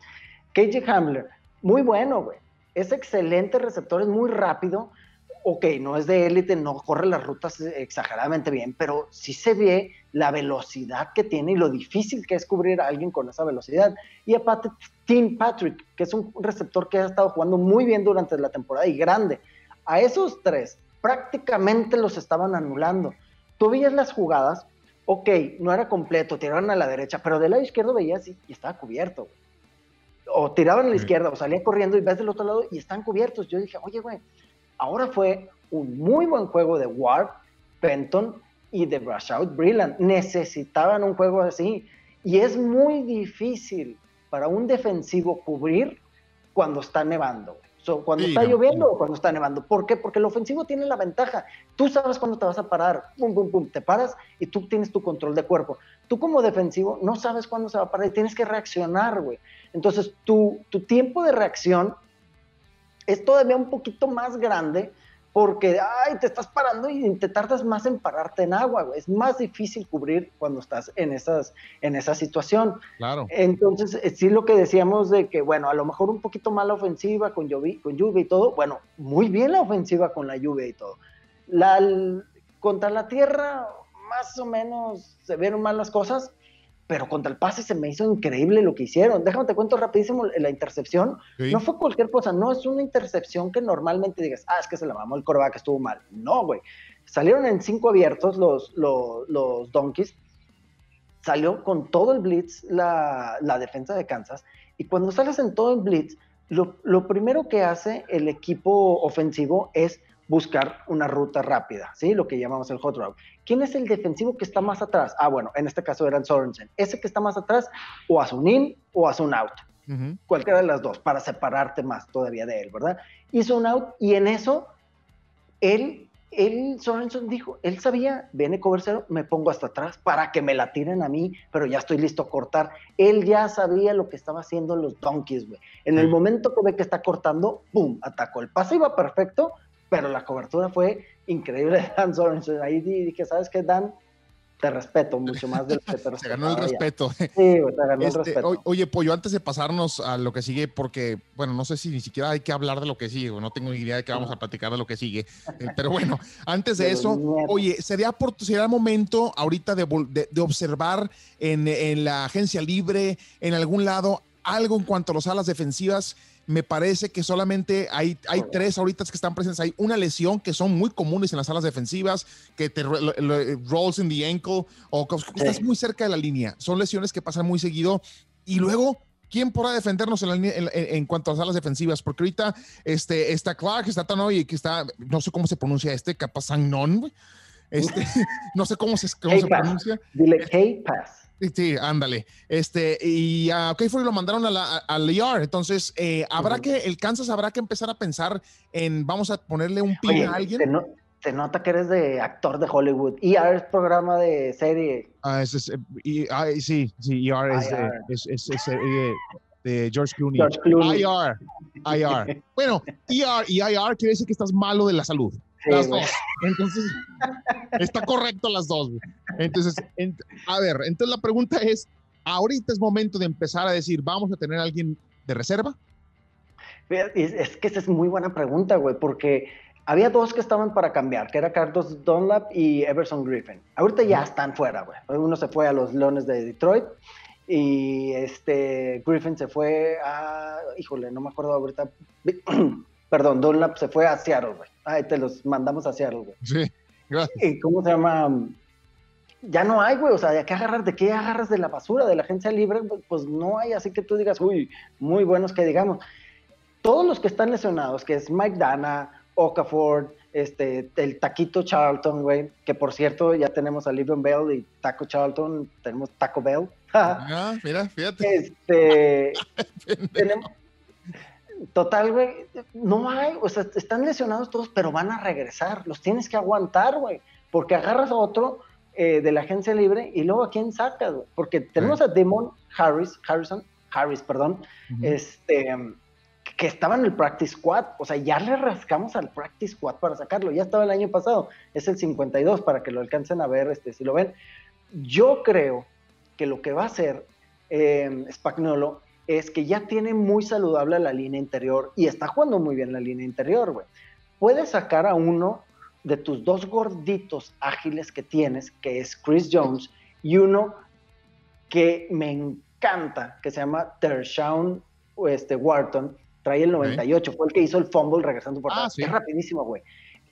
KJ Hamler, muy bueno, güey es excelente receptor, es muy rápido. Ok, no es de élite, no corre las rutas exageradamente bien, pero sí se ve la velocidad que tiene y lo difícil que es cubrir a alguien con esa velocidad. Y aparte, Tim Patrick, que es un receptor que ha estado jugando muy bien durante la temporada y grande. A esos tres prácticamente los estaban anulando. Tú veías las jugadas, ok, no era completo, tiraron a la derecha, pero del lado izquierdo veías y, y estaba cubierto o tiraban a la izquierda o salían corriendo y ves del otro lado y están cubiertos. Yo dije, oye, güey, ahora fue un muy buen juego de Ward, Penton y de Brashout Brillant. Necesitaban un juego así. Y es muy difícil para un defensivo cubrir cuando está nevando cuando está lloviendo o cuando está nevando. ¿Por qué? Porque el ofensivo tiene la ventaja. Tú sabes cuándo te vas a parar. Pum, pum, pum. Te paras y tú tienes tu control de cuerpo. Tú como defensivo no sabes cuándo se va a parar y tienes que reaccionar, güey. Entonces, tu, tu tiempo de reacción es todavía un poquito más grande porque, ay, te estás parando y te tardas más en pararte en agua, güey. Es más difícil cubrir cuando estás en, esas, en esa situación. Claro. Entonces, eh, sí lo que decíamos de que, bueno, a lo mejor un poquito más la ofensiva con, lluvia, con lluvia y todo. Bueno, muy bien la ofensiva con la lluvia y todo. La, contra la tierra, más o menos se vieron mal las cosas, pero contra el pase se me hizo increíble lo que hicieron. Déjame te cuento rapidísimo la intercepción. No fue cualquier cosa, no es una intercepción que normalmente digas, ah, es que se la mamó el coreback, estuvo mal. No, güey. Salieron en cinco abiertos los, los, los Donkeys. Salió con todo el blitz la, la, defensa de Kansas. Y cuando sales en todo el blitz, lo, lo primero que hace el equipo ofensivo es buscar una ruta rápida, ¿sí? Lo que llamamos el hot route. ¿Quién es el defensivo que está más atrás? Ah, bueno, en este caso era el Sorensen. Ese que está más atrás, o hace un in o hace un out. Cualquiera de las dos, para separarte más todavía de él, ¿verdad? Hizo un out y en eso, él, él, Sorensen dijo, él sabía, viene cobercero, me pongo hasta atrás para que me la tiren a mí, pero ya estoy listo a cortar. Él ya sabía lo que estaba haciendo los Donkeys, güey. En el momento que ve que está cortando, ¡pum! Atacó. El pase iba perfecto, pero la cobertura fue increíble de Dan Sorensen. Ahí dije, ¿sabes qué, Dan? Te respeto mucho más del que te Se ganó el respeto. Sí, te ganó el este, respeto. Oye, Pollo, antes de pasarnos a lo que sigue, porque, bueno, no sé si ni siquiera hay que hablar de lo que sigue, no tengo ni idea de que vamos a platicar de lo que sigue. Eh, pero bueno, antes de, eso, oye, sería, por, sería momento ahorita de, de, observar en, en la agencia libre, en algún lado, algo en cuanto a las alas defensivas me parece que solamente hay, hay tres ahorita que están presentes. Hay una lesión que son muy comunes en las salas defensivas, que te rolls in the ankle o que estás muy cerca de la línea. Son lesiones que pasan muy seguido. Y luego, ¿quién podrá defendernos en, en, cuanto a las salas defensivas? Porque ahorita este, está Clark, está Tanoy, que está, no sé cómo se pronuncia este, Capazagnon, este, no sé cómo se, cómo se pronuncia. Dile K-Pass. Sí, ándale. Este, y a uh, fue lo mandaron a la, al ER. Entonces, eh, habrá que, el Kansas habrá que empezar a pensar en, vamos a ponerle un pin a alguien. Se, nota que eres de actor de Hollywood. ER es programa de serie. Ah, es, es eh, ah, sí, sí, ER es, de, es, es eh, de George Clooney. George Clooney. IR, IR. bueno, ER y IR quiere decir que estás malo de la salud las dos. Entonces, está correcto las dos. Entonces, a ver, entonces la pregunta es, ¿ahorita es momento de empezar a decir, vamos a tener a alguien de reserva? Es que esa es muy buena pregunta, güey, porque había dos que estaban para cambiar, que era Carlos Dunlap y Everson Griffin. Ahorita ya están fuera, güey. Uno se fue a los Leones de Detroit y este Griffin se fue a, híjole, no me acuerdo ahorita, perdón, Dunlap se fue a Seattle, güey. Ay, te los mandamos a Seattle, güey. Sí, gracias. ¿Y cómo se llama? Ya no hay, güey. O sea, ¿de qué agarrar? ¿De qué agarras de la basura? De la agencia libre, pues no hay. Así que tú digas, uy, muy buenos que digamos. Todos los que están lesionados, que es Mike Dana, Okafor, este, el Taquito Charlton, güey, que por cierto ya tenemos a Livion Bell y Taco Charlton, tenemos Taco Bell. ah, mira, fíjate. Este, tenemos, Total, güey, no hay, o sea, están lesionados todos, pero van a regresar, los tienes que aguantar, güey, porque agarras a otro eh, de la agencia libre y luego a quién sacas, güey, porque tenemos a Demon Harris, Harrison, Harris, perdón, este, que estaba en el Practice Squad, o sea, ya le rascamos al Practice Squad para sacarlo, ya estaba el año pasado, es el 52 para que lo alcancen a ver, este, si lo ven. Yo creo que lo que va a hacer eh, Spagnolo es que ya tiene muy saludable la línea interior y está jugando muy bien la línea interior, güey. Puedes sacar a uno de tus dos gorditos ágiles que tienes, que es Chris Jones, y uno que me encanta, que se llama Tershawn este, Wharton, trae el 98, fue el que hizo el fumble regresando por ah, atrás. Es rapidísimo, güey.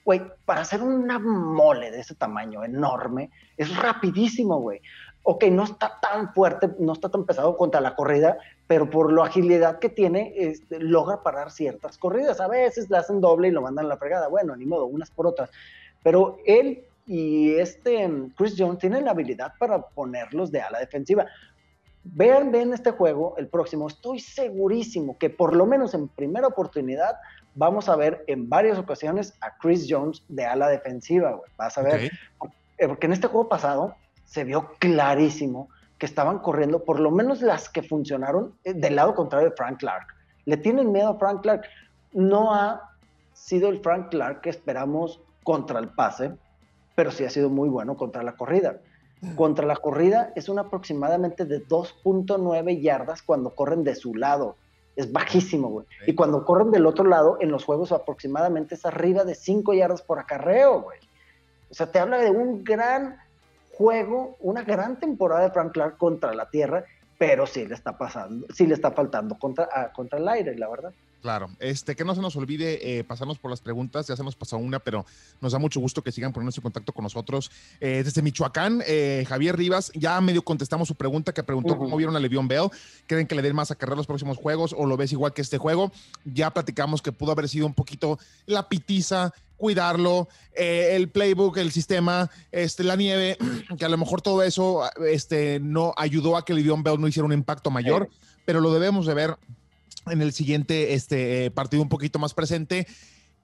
Güey, para hacer una mole de ese tamaño enorme, es rapidísimo, güey ok, no está tan fuerte, no está tan pesado contra la corrida, pero por la agilidad que tiene, este, logra parar ciertas corridas. A veces le hacen doble y lo mandan a la fregada. Bueno, ni modo, unas por otras. Pero él y este Chris Jones tienen la habilidad para ponerlos de ala defensiva. Vean, ven este juego, el próximo. Estoy segurísimo que por lo menos en primera oportunidad vamos a ver en varias ocasiones a Chris Jones de ala defensiva. Vas a ver. Porque en este juego pasado se vio clarísimo que estaban corriendo, por lo menos las que funcionaron, eh, del lado contrario de Frank Clark. Le tienen miedo a Frank Clark. No ha sido el Frank Clark que esperamos contra el pase, pero sí ha sido muy bueno contra la corrida. Mm. Contra la corrida es un aproximadamente de 2.9 yardas cuando corren de su lado. Es bajísimo, güey. Y cuando corren del otro lado, en los juegos aproximadamente es arriba de 5 yardas por acarreo, güey. O sea, te habla de un gran juego, una gran temporada de Frank Clark contra la tierra, pero sí le está pasando, sí le está faltando contra, contra el aire, la verdad. Claro, este, que no se nos olvide eh, pasarnos por las preguntas, ya se nos pasó una, pero nos da mucho gusto que sigan poniéndose en contacto con nosotros. Eh, desde Michoacán, eh, Javier Rivas, ya medio contestamos su pregunta que preguntó cómo vieron a Le'Veon Bell, ¿creen que le den más a carrera los próximos juegos o lo ves igual que este juego? Ya platicamos que pudo haber sido un poquito la pitiza, cuidarlo, el playbook, el sistema, este, la nieve, que a lo mejor todo eso este, no ayudó a que Le'Veon Bell no hiciera un impacto mayor, pero lo debemos de ver en el siguiente este, partido un poquito más presente.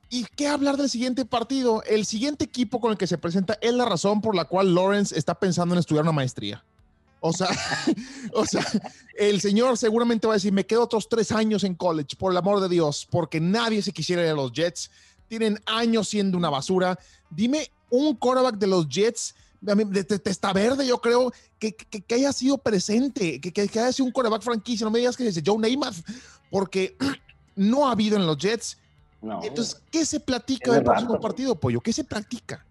¿Y qué hablar del siguiente partido? El siguiente equipo con el que se presenta es la razón por la cual Lawrence está pensando en estudiar una maestría. O sea, o sea, el señor seguramente va a decir, me quedo otros tres años en college, por el amor de Dios, porque nadie se quisiera ir a los Jets. Tienen años siendo una basura. Dime un quarterback de los Jets testa verde, yo creo que, que, haya sido presente, que, que, haya sido un quarterback franquicia. No me digas que dice Joe Namath, porque no ha habido en los Jets. Entonces, ¿qué se platica del próximo partido, Pollo? ¿Qué se practica?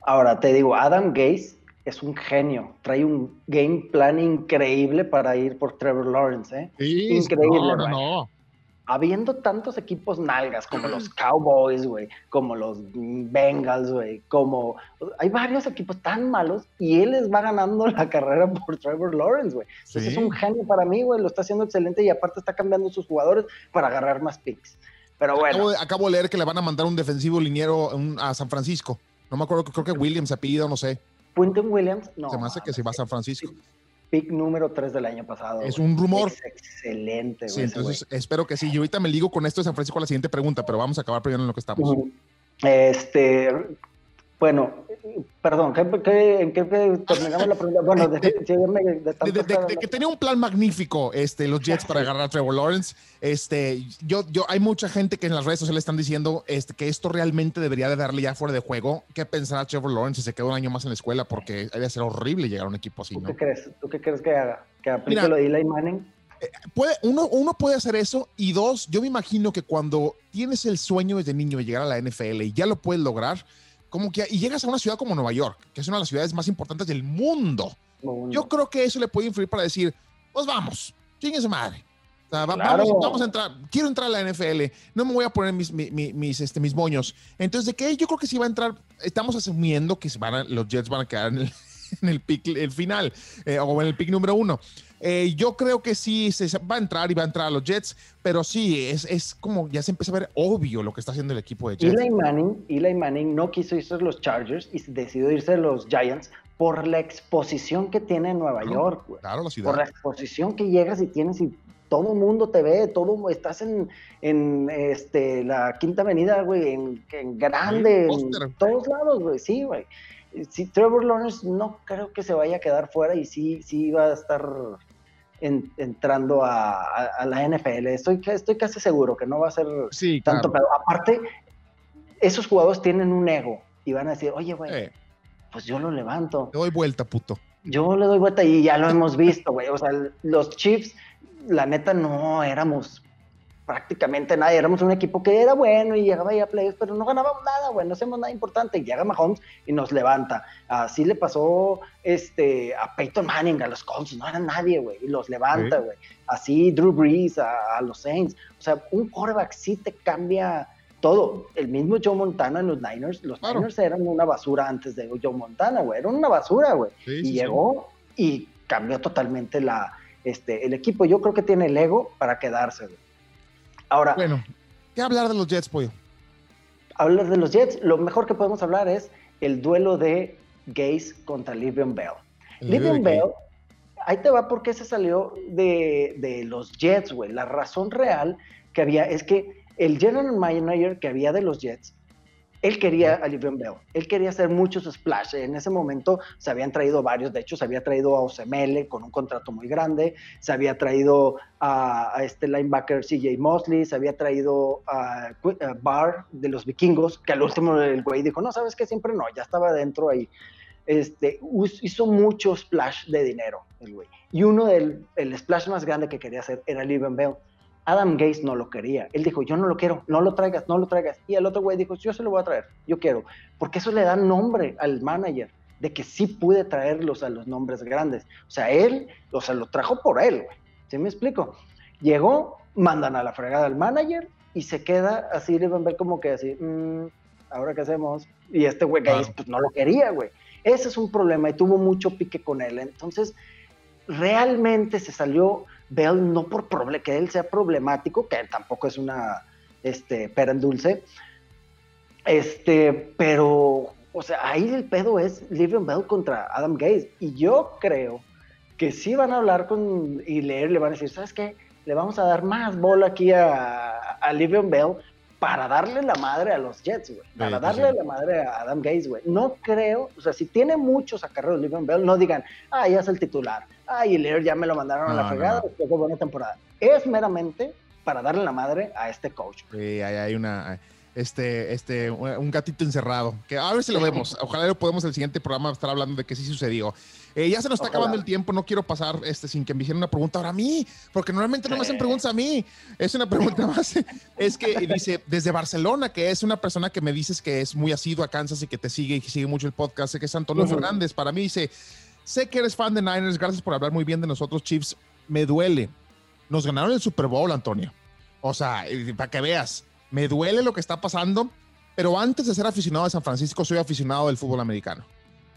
Ahora, te digo, Adam Gaze es un genio. Trae un game plan increíble para ir por Trevor Lawrence, ¿eh? increíble. No, no, Habiendo tantos equipos nalgas como los Cowboys, güey, como los Bengals, güey, como hay varios equipos tan malos y él les va ganando la carrera por Trevor Lawrence, güey. es un genio para mí, güey, lo está haciendo excelente y aparte está cambiando sus jugadores para agarrar más picks. Pero bueno. Acabo de, leer que le van a mandar un defensivo liniero a San Francisco. No me acuerdo, creo que Williams ha pedido, no sé. Quentin Williams, no. Se me hace que se va a San Francisco. Pick número 3 del año pasado. Es un rumor. Es excelente, güey. Sí, entonces espero que sí. Yo ahorita me ligo con esto de San Francisco a la siguiente pregunta, pero vamos a acabar primero en lo que estamos. Este, bueno, perdón, en qué terminamos la pregunta? Bueno, de, que tenía un plan magnífico este, los Jets para agarrar a Trevor Lawrence. Este, yo, yo, hay mucha gente que en las redes sociales están diciendo este, que esto realmente debería de darle ya fuera de juego. ¿Qué pensará Trevor Lawrence si se queda un año más en la escuela? Porque debe ser horrible llegar a un equipo así, ¿Tú qué crees? ¿Tú qué crees que haga? ¿Que aplique lo de Eli Manning? Eh, puede, uno, uno puede hacer eso y dos, yo me imagino que cuando tienes el sueño desde niño de llegar a la NFL y ya lo puedes lograr, como que y llegas a una ciudad como Nueva York, que es una de las ciudades más importantes del mundo. Yo creo que eso le puede influir para decir, pues vamos, chingue madre. vamos, a entrar, quiero entrar a la NFL, no me voy a poner mis, mis, este, mis moños. Entonces, ¿de qué? Yo creo que sí va a entrar, estamos asumiendo que van los Jets van a quedar en el, en el pick el final, eh, o en el pick número uno. Eh, yo creo que sí se va a entrar y va a entrar a los Jets, pero sí, es, es como ya se empieza a ver obvio lo que está haciendo el equipo de Jets. Eli Manning, Eli Manning no quiso irse a los Chargers y decidió irse a los Giants por la exposición que tiene en Nueva York. Claro, la ciudad. Por la exposición que llegas y tienes y todo el mundo te ve, todo estás en, en este, la Quinta Avenida, güey, en, en grande, en todos lados, güey, sí, güey. Sí, Trevor Lawrence no creo que se vaya a quedar fuera y sí, sí va a estar entrando a, la NFL. Estoy, estoy casi seguro que no va a ser tanto, pero aparte, esos jugadores tienen un ego y van a decir, oye, güey, pues yo lo levanto. Le doy vuelta, puto. Yo le doy vuelta y ya lo hemos visto, güey. O sea, los Chiefs, la neta, no éramos prácticamente nadie. Éramos un equipo que era bueno y llegaba ahí a playoffs, pero no ganábamos nada, güey, no hacemos nada importante. Y llega Mahomes y nos levanta. Así le pasó este, a Peyton Manning, a los Colts, no era nadie, güey, y los levanta, güey. Así Drew Brees a, los Saints. O sea, un quarterback sí te cambia todo. El mismo Joe Montana en los Niners, los Niners eran una basura antes de Joe Montana, güey, eran una basura, güey. y llegó y cambió totalmente la, este, el equipo. Yo creo que tiene el ego para quedarse, güey. Ahora. Bueno, ¿qué hablar de los Jets, Pollo? Hablar de los Jets, lo mejor que podemos hablar es el duelo de Gaze contra Livion Bell. Livion Bell, ahí te va porque se salió de, de los Jets, güey. La razón real que había es que el general manager que había de los Jets él quería a Livion Bell, él quería hacer muchos splash. En ese momento se habían traído varios, de hecho se había traído a Osemele con un contrato muy grande, se había traído a, este linebacker CJ Mosley, se había traído a, Barr de los vikingos, que al último el güey dijo, no, sabes que siempre no, ya estaba dentro ahí. Este, hizo mucho splash de dinero el güey. Y uno del el splash más grande que quería hacer era Livion Bell. Adam Gates no lo quería. Él dijo, yo no lo quiero, no lo traigas, no lo traigas. Y el otro güey dijo, yo se lo voy a traer, yo quiero. Porque eso le da nombre al manager. de que sí pude traerlos a los nombres grandes. O sea, él, o sea, lo trajo por él, güey. ¿Sí me explico? Llegó, mandan a la fregada al manager y se queda así, le van a ver como que así, mm, ¿ahora qué hacemos? Y este güey pues no lo quería, güey. Ese es un problema y tuvo mucho pique con él. Entonces, realmente se salió Bell no por que él sea problemático, que tampoco es una este, pera en dulce, este, pero, o sea, ahí el pedo es Livion Bell contra Adam Gaze. Y yo creo que sí van a hablar con y leer, le van a decir, ¿sabes qué? Le vamos a dar más bola aquí a, a Livion Bell para darle la madre a los Jets, güey. Para darle la madre a Adam Gaze, güey. No creo, o sea, si tiene muchos acarreos Livion Bell, no digan, ah, ya es el titular. Ah, y Lear ya me lo mandaron a la fregada, de buena temporada. Es meramente para darle la madre a este coach. Sí, hay una este, este, un gatito encerrado. Que a ver si lo vemos. Ojalá lo podemos el siguiente programa estar hablando de que sí sucedió. Eh, ya se nos está acabando el tiempo. No quiero pasar este, sin que me hicieran una pregunta ahora a mí, porque normalmente no me hacen preguntas a mí. Es una pregunta más. Es que dice desde Barcelona, que es una persona que me dices que es muy asiduo a Kansas y que te sigue y que sigue mucho el podcast. Que es Antonio Fernández. Para mí dice: Sé que eres fan de Niners. Gracias por hablar muy bien de nosotros, Chiefs. Me duele. Nos ganaron el Super Bowl, Antonio. O sea, para que veas me duele lo que está pasando, pero antes de ser aficionado de San Francisco, soy aficionado del fútbol americano.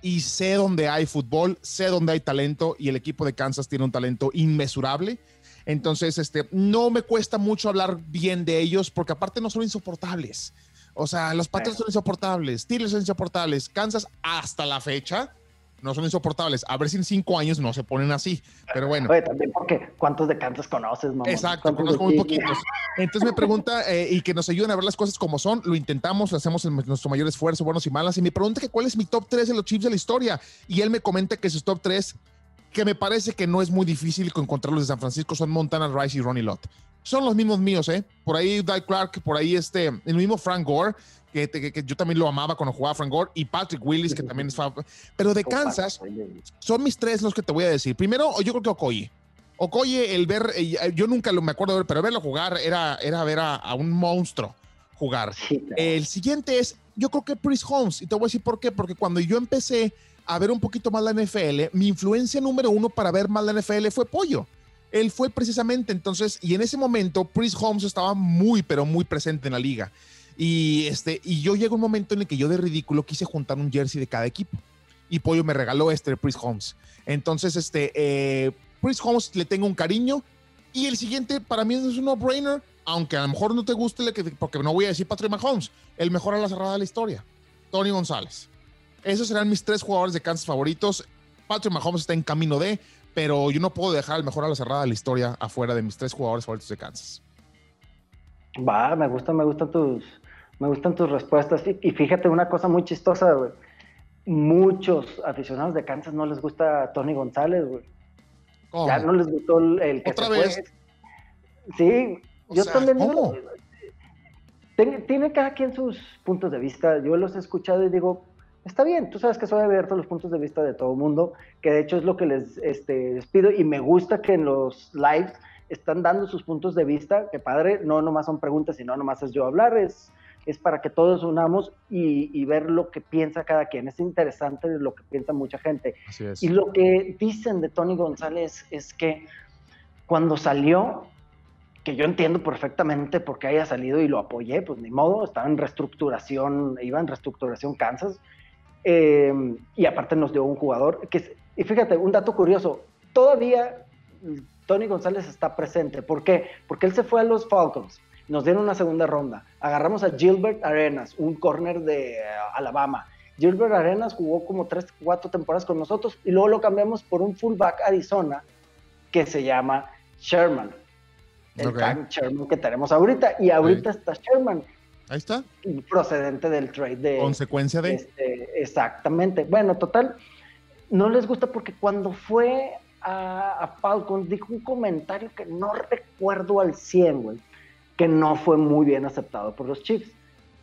Y sé dónde hay fútbol, sé dónde hay talento y el equipo de Kansas tiene un talento inmesurable. Entonces, este, no me cuesta mucho hablar bien de ellos porque aparte no son insoportables. O sea, los Patriots son insoportables, Steelers son insoportables, Kansas hasta la fecha no son insoportables. A ver si en cinco años no se ponen así. Pero bueno. Oye, también porque ¿cuántos de Kansas conoces, mamá? Exacto, conozco muy poquitos. Entonces me pregunta eh, y que nos ayuden a ver las cosas como son. Lo intentamos, hacemos nuestro mayor esfuerzo, buenos y malas. Y me pregunta que cuál es mi top 3 de los chips de la historia. Y él me comenta que sus top 3, que me parece que no es muy difícil encontrarlos de San Francisco, son Montana Rice y Ronnie Lott. Son los mismos míos, ¿eh? Por ahí Dai Clark, por ahí este, el mismo Frank Gore que, yo también lo amaba cuando jugaba Frank Gore, y Patrick Willis, que también es Pero de Kansas, son mis tres los que te voy a decir. Primero, yo creo que Okoye. Okoye, el ver, eh, yo nunca lo me acuerdo de ver, pero verlo jugar era, era ver a, un monstruo jugar. El siguiente es, yo creo que Chris Holmes, y te voy a decir por qué, porque cuando yo empecé a ver un poquito más la NFL, mi influencia número uno para ver más la NFL fue Pollo. Él fue precisamente entonces, y en ese momento, Chris Holmes estaba muy, pero muy presente en la liga. Y, este, y yo llego un momento en el que yo de ridículo quise juntar un jersey de cada equipo. Y Pollo me regaló este de Priest Holmes. Entonces, este, eh, Holmes le tengo un cariño. Y el siguiente para mí es un no-brainer, aunque a lo mejor no te guste, porque no voy a decir Patrick Mahomes, el mejor a la cerrada de la historia, Tony González. Esos serán mis tres jugadores de Kansas favoritos. Patrick Mahomes está en camino de, pero yo no puedo dejar el mejor a la cerrada de la historia afuera de mis tres jugadores favoritos de Kansas. Va, me gustan, me gustan tus, me gustan tus respuestas. Y, fíjate una cosa muy chistosa, güey. Muchos aficionados de Kansas no les gusta Tony González, güey. Ya no les gustó el, que ¿Otra vez? Sí, yo también digo. Tiene, cada quien sus puntos de vista. Yo los he escuchado y digo, está bien, tú sabes que soy abierto a los puntos de vista de todo el mundo, que de hecho es lo que les, este, les pido y me gusta que en los lives están dando sus puntos de vista, que padre, no nomás son preguntas, sino nomás es yo hablar, es es para que todos unamos y, ver lo que piensa cada quien. Es interesante lo que piensa mucha gente. Y lo que dicen de Tony González es que cuando salió, que yo entiendo perfectamente por qué haya salido y lo apoyé, pues ni modo, estaba en reestructuración, iba en reestructuración Kansas, eh, y aparte nos dio un jugador, que y fíjate, un dato curioso, todavía Tony González está presente, ¿por qué? Porque él se fue a los Falcons, nos dieron una segunda ronda. Agarramos a Gilbert Arenas, un corner de eh, Alabama. Gilbert Arenas jugó como tres, cuatro temporadas con nosotros y luego lo cambiamos por un fullback Arizona que se llama Sherman. El Sherman que tenemos ahorita. Y ahorita está Sherman. Ahí está. Procedente del trade de. Consecuencia de. Este, exactamente. Bueno, total. No les gusta porque cuando fue a, a Falcons dijo un comentario que no recuerdo al 100, güey que no fue muy bien aceptado por los Chiefs.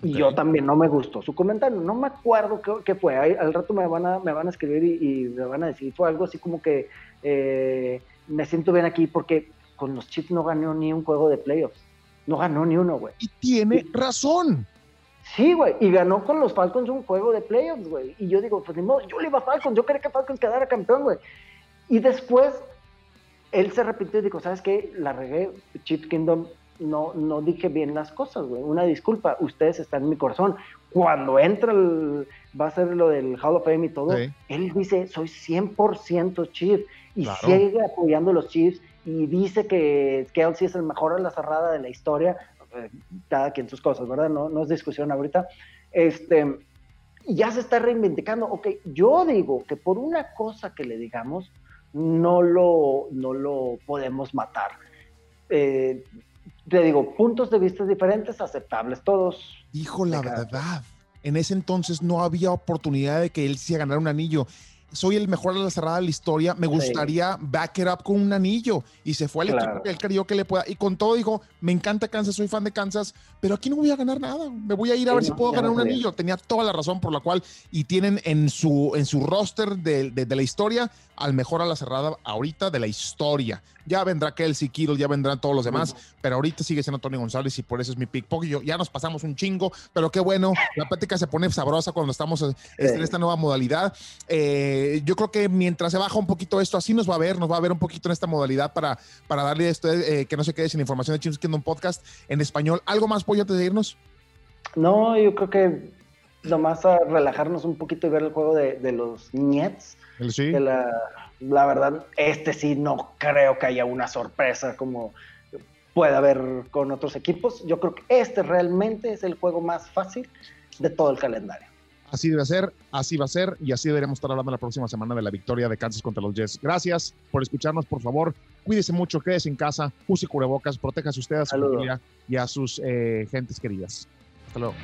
Y yo también no me gustó su comentario. No me acuerdo qué, fue. al rato me van a, me van a escribir y, me van a decir. Fue algo así como que eh, me siento bien aquí porque con los Chiefs no ganó ni un juego de playoffs. No ganó ni uno, güey. Y tiene razón. Sí, güey, y ganó con los Falcons un juego de playoffs, güey. Y yo digo, pues ni modo, yo le iba a Falcons, yo quería que Falcons quedara campeón, güey. Y después, él se repitió y dijo, ¿sabes qué? La regué, Chip Kingdom, no, no dije bien las cosas, güey. Una disculpa, ustedes están en mi corazón. Cuando entra, el, va a ser lo del Hall of Fame y todo, él dice, soy 100% Chief. Y sigue apoyando a los Chiefs y dice que Kelsey es el mejor a la cerrada de la historia eh, cada quien sus cosas, ¿verdad? No, no es discusión ahorita. Este, ya se está reivindicando. Ok, yo digo que por una cosa que le digamos, no lo, no lo podemos matar. Eh, te digo, puntos de vista diferentes, aceptables todos. Dijo la verdad. En ese entonces no había oportunidad de que él se ganara un anillo soy el mejor a la cerrada de la historia, me gustaría back it up con un anillo. Y se fue al equipo que él creyó que le pueda. Y con todo dijo, me encanta Kansas, soy fan de Kansas, pero aquí no voy a ganar nada. Me voy a ir a ver si puedo ganar un anillo. Tenía toda la razón por la cual, y tienen en su, en su roster de, de, la historia al mejor a la cerrada ahorita de la historia. Ya vendrá Kelsey Kittle, ya vendrán todos los demás, pero ahorita sigue siendo Tony González y por eso es mi pick. Yo, ya nos pasamos un chingo, pero qué bueno. La plática se pone sabrosa cuando estamos este, en esta nueva modalidad. Eh, yo creo que mientras se baja un poquito esto, así nos va a ver, nos va a ver un poquito en esta modalidad para, para darle esto, eh, que no se quede sin información de Chims Kingdom Podcast en español. ¿Algo más, Pollo, antes de irnos? No, yo creo que nomás a relajarnos un poquito y ver el juego de, los Nets. Sí. la, la, verdad, este sí no creo que haya una sorpresa como puede haber con otros equipos. Yo creo que este realmente es el juego más fácil de todo el calendario. Así debe ser, así va a ser y así deberemos estar hablando la próxima semana de la victoria de Kansas contra los Jets. Gracias por escucharnos, por favor. Cuídese mucho, quédese en casa, use cubrebocas, protéjase usted a su familia y a sus eh, gentes queridas. Hasta luego.